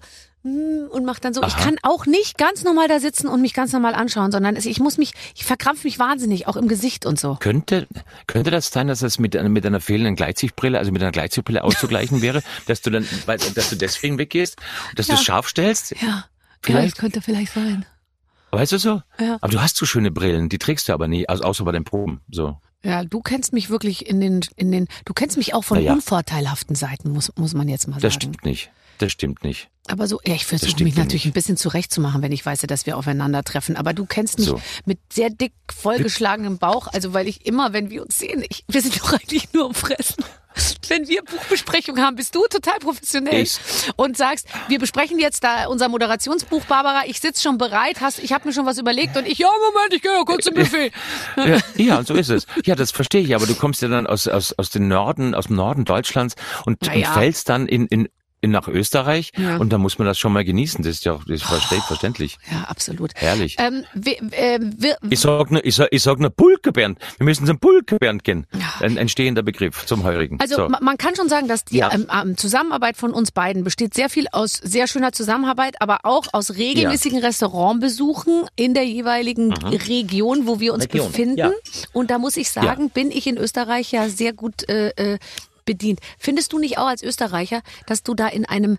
mm, und mache dann so. Ich Aha. kann auch nicht ganz normal da sitzen und mich ganz normal anschauen, sondern ich muss mich, ich verkrampfe mich wahnsinnig, auch im Gesicht und so. Könnte, könnte das sein, dass das mit, einer- mit einer fehlenden Gleitsichtbrille, also mit einer Gleitsichtbrille auszugleichen wäre, dass du dann, weil, dass du deswegen weggehst, dass du Ja. es scharf stellst? Ja, ja, Vielleicht? das könnte vielleicht sein. Weißt du so? Ja. Aber du hast so schöne Brillen, die trägst du aber nie, also außer bei den Proben. So. Ja, du kennst mich wirklich in den, in den, du kennst mich auch von Na ja. unvorteilhaften Seiten, muss, muss man jetzt mal Das sagen. stimmt nicht. Das stimmt nicht. Aber so, ja, ich versuche mich natürlich nicht. ein bisschen zurechtzumachen, wenn ich weiß, dass wir aufeinandertreffen. Aber du kennst mich So. mit sehr dick vollgeschlagenem Bauch. Also, weil ich immer, wenn wir uns sehen, ich, wir sind doch eigentlich nur am Fressen. Wenn wir Buchbesprechung haben, bist du total professionell Ich- und sagst, wir besprechen jetzt da unser Moderationsbuch, Barbara. Ich sitze schon bereit, hast, ich habe mir schon was überlegt und ich, ja, Moment, ich gehe ja kurz zum Buffet. Ja, ja, so ist es. Ja, das verstehe ich. Aber du kommst ja dann aus, aus, aus dem Norden, aus dem Norden Deutschlands und, Na und fällst dann in, in nach Österreich Ja. und da muss man das schon mal genießen. Das ist ja auch das ist verste- verständlich. Ja, absolut. Herrlich. Ähm, wir, äh, wir, Ich sag nur, ich sag, ich sag nur Pulkebernd. Wir müssen zum Pulkebernd gehen. Ein, ein stehender Begriff zum Heurigen. Also so. ma- man kann schon sagen, dass die Ja. ähm, ähm, Zusammenarbeit von uns beiden besteht sehr viel aus sehr schöner Zusammenarbeit, aber auch aus regelmäßigen Restaurantbesuchen in der jeweiligen Region, wo wir uns Region, befinden. ja. Und da muss ich sagen, bin ich in Österreich ja sehr gut äh, äh, bedient. Findest du nicht auch als Österreicher, dass du da in einem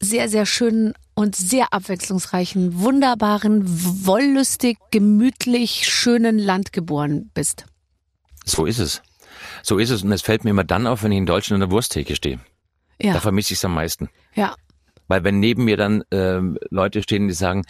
sehr, sehr schönen und sehr abwechslungsreichen, wunderbaren, wollüstig, gemütlich, schönen Land geboren bist? so ist es. So ist es. Und es fällt mir immer dann auf, wenn ich in Deutschland an der Wursttheke stehe. Da Ja, vermisse ich es am meisten. ja. Weil wenn neben mir dann ähm, Leute stehen, die sagen,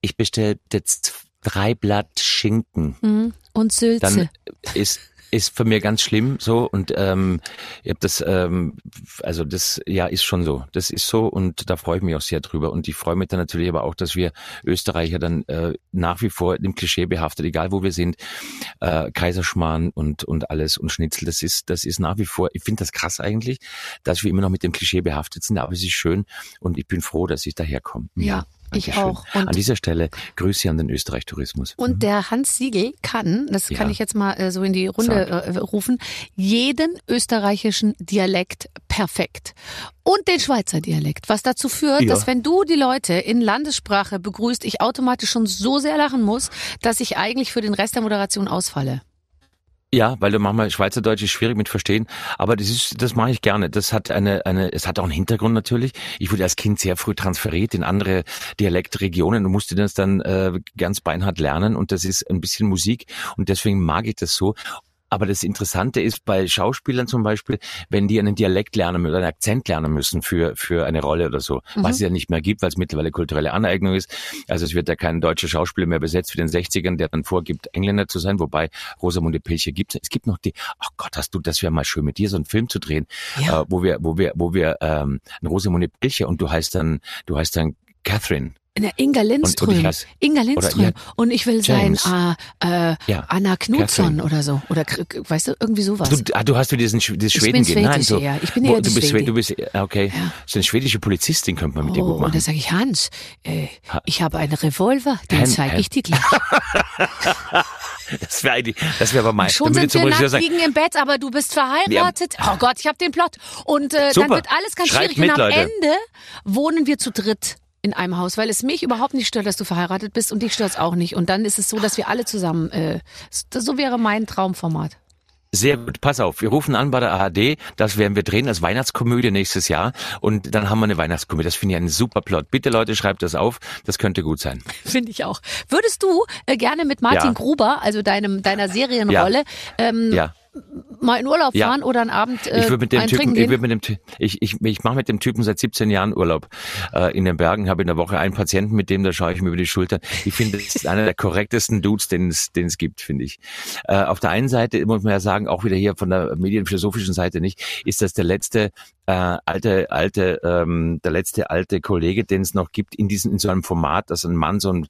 ich bestelle jetzt drei Blatt Schinken, Mhm. Und Sülze. dann ist ist für mir ganz schlimm so. Und ähm, ich hab das ähm, also das ja ist schon so. Das ist so und da freue ich mich auch sehr drüber. Und ich freue mich dann natürlich aber auch dass wir Österreicher dann äh, nach wie vor dem Klischee behaftet egal wo wir sind äh, Kaiserschmarrn und und alles und Schnitzel das ist das ist nach wie vor ich finde das krass eigentlich dass wir immer noch mit dem Klischee behaftet sind aber es ist schön und ich bin froh dass ich daherkomme. Ja, ich auch. Und- an dieser Stelle Grüße an den Österreich Tourismus Und der Hans Siegel kann, das kann Ja. ich jetzt mal äh, so in die Runde äh, rufen, jeden österreichischen Dialekt perfekt. Und den Schweizer Dialekt, was dazu führt, Ja. dass wenn du die Leute in Landessprache begrüßt, ich automatisch schon so sehr lachen muss, dass ich eigentlich für den Rest der Moderation ausfalle. Ja, weil du manchmal Schweizerdeutsch ist schwierig mit verstehen, aber das ist, das mache ich gerne. Das hat eine, eine, es hat auch einen Hintergrund natürlich. Ich wurde als Kind sehr früh transferiert in andere Dialektregionen und musste das dann äh, ganz beinhart lernen und das ist ein bisschen Musik und deswegen mag ich das so. Aber das Interessante ist bei Schauspielern zum Beispiel, wenn die einen Dialekt lernen oder einen Akzent lernen müssen für, für eine Rolle oder so, was es ja nicht mehr gibt, weil es mittlerweile kulturelle Aneignung ist. Also es wird ja kein deutscher Schauspieler mehr besetzt wie in den 60ern, der dann vorgibt, Engländer zu sein, wobei Rosamunde Pilcher gibt es. gibt noch die, ach Gott, hast du, das wäre mal schön mit dir so einen Film zu drehen, Ja. äh, wo wir, wo wir, wo wir ähm, Rosamunde Pilcher und du heißt dann, du heißt dann Catherine. Der Inga Lindström. und ich heiß- Inga Lindström. ja, und ich will James. sein äh, äh, Ja, Anna Catherine. oder so. Oder weißt du, irgendwie sowas. Du, ah, du hast für diesen Sch- das Schweden gehen. Nein, so, ja. Ich bin wo- eher du die bist, du bist, ah, okay. Ja. So eine schwedische Polizistin könnte man mit dir Oh, gut und machen. dann sage ich, Hans, äh, ich habe einen Revolver, den zeige ich dir gleich. Das wäre das wäre aber mein. Schon dann würde sind wir nackt, sagen, liegen im Bett, aber du bist verheiratet. Oh Gott, ich habe den Plot. Und äh, dann wird alles ganz Schreibt schwierig. mit, und am Leute. Ende wohnen wir zu dritt in einem Haus, weil es mich überhaupt nicht stört, dass du verheiratet bist und dich stört auch nicht. Und dann ist es so, dass wir alle zusammen, äh, so wäre mein Traumformat. Sehr gut, pass auf, wir rufen an bei der ARD, das werden wir drehen als Weihnachtskomödie nächstes Jahr und dann haben wir eine Weihnachtskomödie. Das finde ich einen super Plot. Bitte Leute, schreibt das auf, das könnte gut sein. Finde ich auch. Würdest du äh, gerne mit Martin Ja. Gruber, also deinem deiner Serienrolle, ähm, Ja. Mal in Urlaub Ja. fahren oder einen Abend äh, Ich würde mit dem Typen, ich gehen? würde mit dem, ich, ich, ich mache mit dem Typen seit 17 Jahren Urlaub äh, in den Bergen, habe in der Woche einen Patienten, mit dem da schaue ich mir über die Schulter. Ich finde, das ist einer der korrektesten Dudes, den es, den es gibt, finde ich. Äh, auf der einen Seite muss man ja sagen, auch wieder hier von der medienphilosophischen Seite nicht, ist das der letzte äh, alte, alte, ähm, der letzte alte Kollege, den es noch gibt in diesem in so einem Format, dass ein Mann so, ein,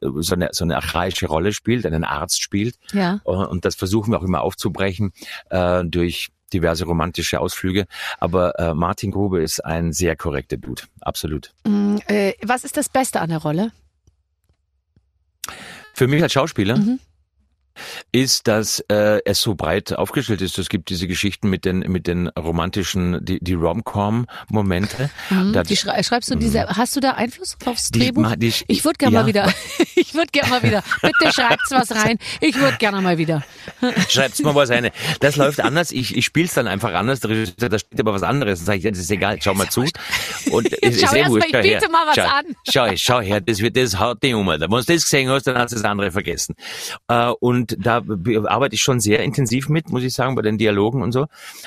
so eine so eine archaische Rolle spielt, einen Arzt spielt. Ja. Äh, Und das versuchen wir auch immer aufzubrechen äh, durch diverse romantische Ausflüge. Aber äh, Martin Grube ist ein sehr korrekter Dude. Absolut. Mm, äh, was ist das Beste an der Rolle? Für mich als Schauspieler, Mhm. Ist, dass äh, es so breit aufgestellt ist. Es gibt diese Geschichten mit den mit den romantischen, die, die Rom-Com-Momente. Mhm. Die schrei schreibst du diese, hast du da Einfluss aufs Die- Drehbuch? die- ich würde gerne ja. mal wieder, ich würde gerne mal wieder, bitte schreibt's was rein. Ich würde gerne mal wieder. Schreibt's mal was rein. Das läuft anders. Ich, ich spiel's dann einfach anders. Der Regisseur, Da steht aber was anderes. Dann sage ich, das ist egal, schau mal zu. Und es Schau ist erst mal, ich Schau biete mal was schau, an. Schau, schau her, das wird das haut die um. Wenn du das gesehen hast, dann hast du das andere vergessen. Äh, und da be- arbeite ich schon sehr intensiv mit, muss ich sagen, bei den Dialogen und so.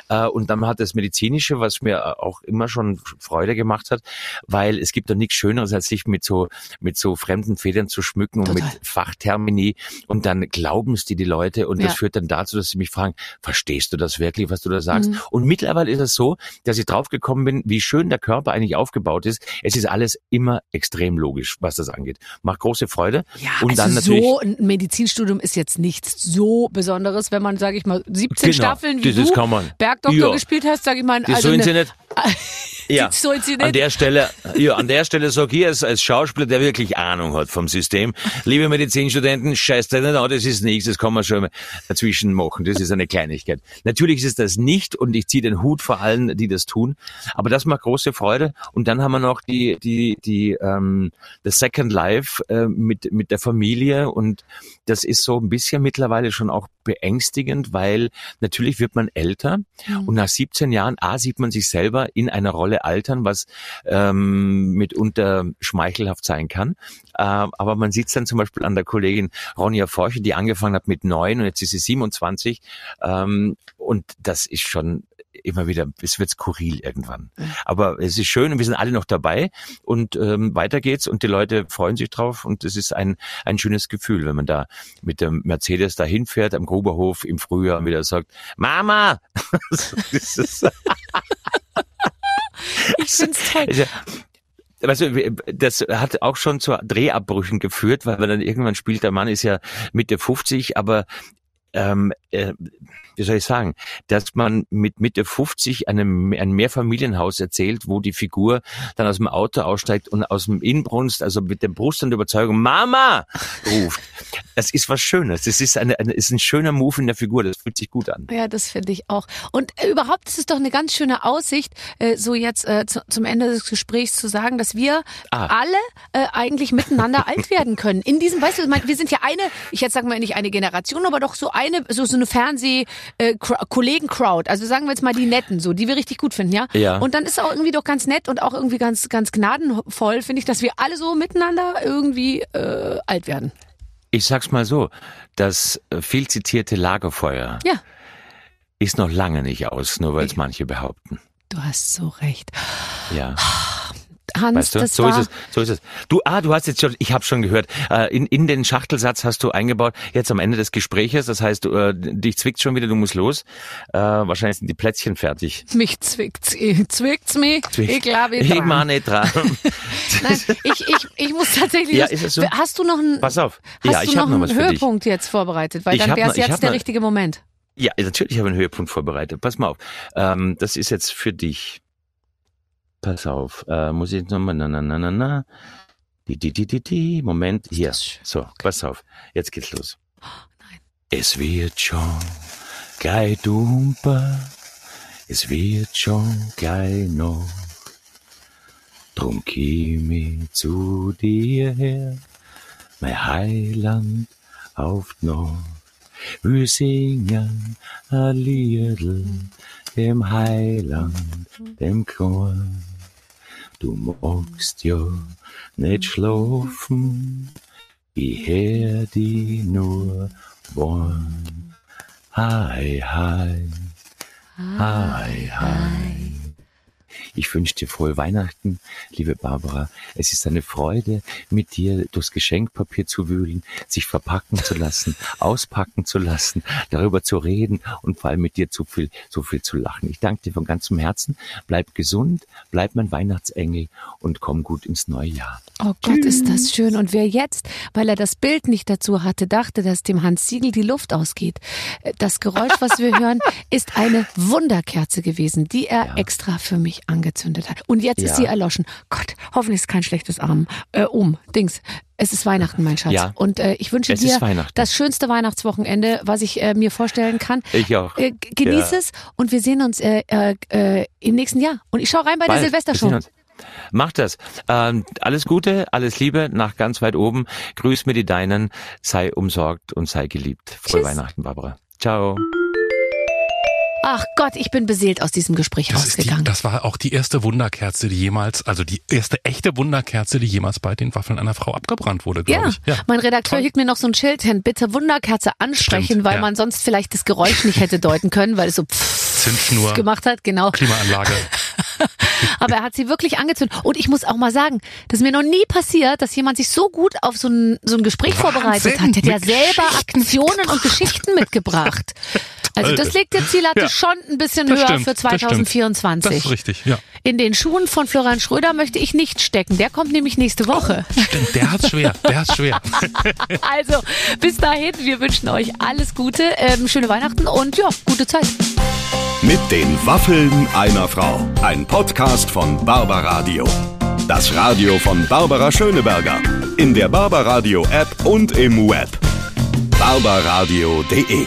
Äh, und dann hat das Medizinische, was mir auch immer schon Freude gemacht hat, weil es gibt doch nichts Schöneres, als sich mit so mit so fremden Federn zu schmücken und Total. mit Fachtermini und dann glauben es dir die Leute und das Ja. führt dann dazu, dass sie mich fragen, verstehst du das wirklich, was du da sagst? Mhm. Und mittlerweile ist es so, dass ich draufgekommen bin, wie schön der Körper eigentlich aufgebaut ist. Es ist alles immer extrem logisch, was das angeht. Macht große Freude. Ja, und also dann natürlich so ein Medizinstudium ist jetzt nichts so Besonderes, wenn man, sage ich mal, 17 Genau, Staffeln wie du. Bergdoktor Ja. gespielt hast, sage ich mal, das also sollen eine. Ja, sollen sie an der Stelle, ja, an der Stelle sag ich als, als Schauspieler, der wirklich Ahnung hat vom System, liebe Medizinstudenten, scheißt nicht an, das ist nichts, das kann man schon mal dazwischen machen, das ist eine Kleinigkeit. Natürlich ist es das nicht und ich ziehe den Hut vor allen, die das tun, aber das macht große Freude und dann haben wir noch die, die, die, ähm, das Second Life äh, mit, mit der Familie und das ist so ein bisschen mittlerweile schon auch beängstigend, weil natürlich wird man älter und nach 17 Jahren, A, sieht man sich selber in einer Rolle altern, was ähm, mitunter schmeichelhaft sein kann. Äh, aber man sieht es dann zum Beispiel an der Kollegin Ronja Forche, die angefangen hat mit neun und jetzt ist sie 27. Ähm, und das ist schon immer wieder, es wird skurril irgendwann. Aber es ist schön und wir sind alle noch dabei und ähm, weiter geht's und die Leute freuen sich drauf und es ist ein, ein schönes Gefühl, wenn man da mit dem Mercedes dahin fährt am Gruberhof im Frühjahr und wieder sagt, Mama! Ich find's toll. also, das hat auch schon zu Drehabbrüchen geführt, weil man dann irgendwann spielt, der Mann ist ja Mitte 50, aber ähm, äh, wie soll ich sagen, dass man mit Mitte 50 einem, ein Mehrfamilienhaus erzählt, wo die Figur dann aus dem Auto aussteigt und aus dem Inbrunst, also mit der Brust und Überzeugung, Mama, ruft. Das ist was Schönes. Das ist, eine, eine, ist ein schöner Move in der Figur. Das fühlt sich gut an. Ja, das finde ich auch. Und äh, überhaupt ist es doch eine ganz schöne Aussicht, äh, so jetzt äh, zu, zum Ende des Gesprächs zu sagen, dass wir Ah. alle äh, eigentlich miteinander alt werden können. In diesem, weißt du, mein, wir sind ja eine, ich jetzt sagen wir nicht eine Generation, aber doch so eine, so, so eine Fernseh- äh. Also sagen wir jetzt mal die Netten, so, die wir richtig gut finden, ja? Ja. Und dann ist auch irgendwie doch ganz nett und auch irgendwie ganz, ganz gnadenvoll, finde ich, dass wir alle so miteinander irgendwie äh, alt werden. Ich sag's mal so, das äh, viel zitierte Lagerfeuer Ja. ist noch lange nicht aus, nur weil es manche behaupten. Du hast so recht. Ja. Hans, Weißt du? das So war ist es. So ist es. Du, ah, du hast jetzt schon, ich habe schon gehört, äh, in, in den Schachtelsatz hast du eingebaut, jetzt am Ende des Gespräches, das heißt, du, äh, dich zwickt schon wieder, du musst los. Äh, wahrscheinlich sind die Plätzchen fertig. Mich zwickt's, eh, zwickt's mich. Ich glaube, ich dran. mach nicht dran. Nein, ich, ich, ich muss tatsächlich. Ja, ist es so? Hast du noch einen, Pass auf. hast ja, du ich noch noch einen. Höhepunkt jetzt vorbereitet? Weil Ich dann wäre es ich jetzt der noch- richtige Moment. Ja, natürlich habe ich einen Höhepunkt vorbereitet. Pass mal auf. Ähm, das ist jetzt für dich. Pass auf. Äh, muss ich nochmal, na, na, na, na, na. Die, die, die, die, die. Moment, hier. So, pass auf. Jetzt geht's los. nein. Es wird schon gleich dumper. Es wird schon gleich noch. Drum ich zu dir her. Mein Heiland auf noch. Wir singen a Liedl dem Heiland, dem Chor. Du magst ja nicht schlafen, ich hör die nur wollen. Hi, hi, hi, hi. Ich wünsche dir frohe Weihnachten, liebe Barbara. Es ist eine Freude, mit dir durchs Geschenkpapier zu wühlen, sich verpacken zu lassen, auspacken zu lassen, darüber zu reden und vor allem mit dir zu viel, so viel zu lachen. Ich danke dir von ganzem Herzen. Bleib gesund, bleib mein Weihnachtsengel und komm gut ins neue Jahr. Oh Gott, ist das schön. Und wer jetzt, weil er das Bild nicht dazu hatte, dachte, dass dem Hans Siegel die Luft ausgeht. Das Geräusch, was wir hören, ist eine Wunderkerze gewesen, die er Ja. extra für mich angezündet hat. Und jetzt ist Ja. sie erloschen. Gott, hoffentlich ist es kein schlechtes Arm. Äh, um, Dings. Es ist Weihnachten, mein Schatz. Ja. Und äh, ich wünsche Es dir ist das schönste Weihnachtswochenende, was ich äh, mir vorstellen kann. Ich auch. Äh, genieß Ja. es und wir sehen uns äh, äh, äh, im nächsten Jahr. Und ich schaue rein bei der Bald. Wir Silvestershow. sehen uns. Mach das. Ähm, alles Gute, alles Liebe nach ganz weit oben. Grüß mir die Deinen. Sei umsorgt und sei geliebt. Frohe Tschüss. Weihnachten, Barbara. Ciao. Ach Gott, ich bin beseelt aus diesem Gespräch Das, ist die, rausgegangen. das war auch die erste Wunderkerze, die jemals, also die erste echte Wunderkerze, die jemals bei den Waffeln einer Frau abgebrannt wurde, glaube Ja, ich. Ja. mein Redakteur Toll. hielt mir noch so ein Schild hin. Bitte Wunderkerze ansprechen, Stimmt, weil ja. man sonst vielleicht das Geräusch nicht hätte deuten können, weil es so Zündschnur, gemacht hat. Genau. Klimaanlage. Aber er hat sie wirklich angezündet. Und ich muss auch mal sagen, das ist mir noch nie passiert, dass jemand sich so gut auf so ein, so ein Gespräch Wahnsinn, vorbereitet hat. Der hat ja selber Aktionen und Geschichten mitgebracht. Also das legt der Ziellatte Ja. schon ein bisschen Das höher stimmt, für das stimmt. 2024. Das ist richtig, ja. In den Schuhen von Florian Schröder möchte ich nicht stecken. Der kommt nämlich nächste Woche. Stimmt, der hat's schwer, der hat's schwer. Also, bis dahin, wir wünschen euch alles Gute, ähm, schöne Weihnachten und ja, gute Zeit. Mit den Waffeln einer Frau. Ein Podcast von Barbaradio. Das Radio von Barbara Schöneberger. In der Barbaradio App und im Web. barbaradio.de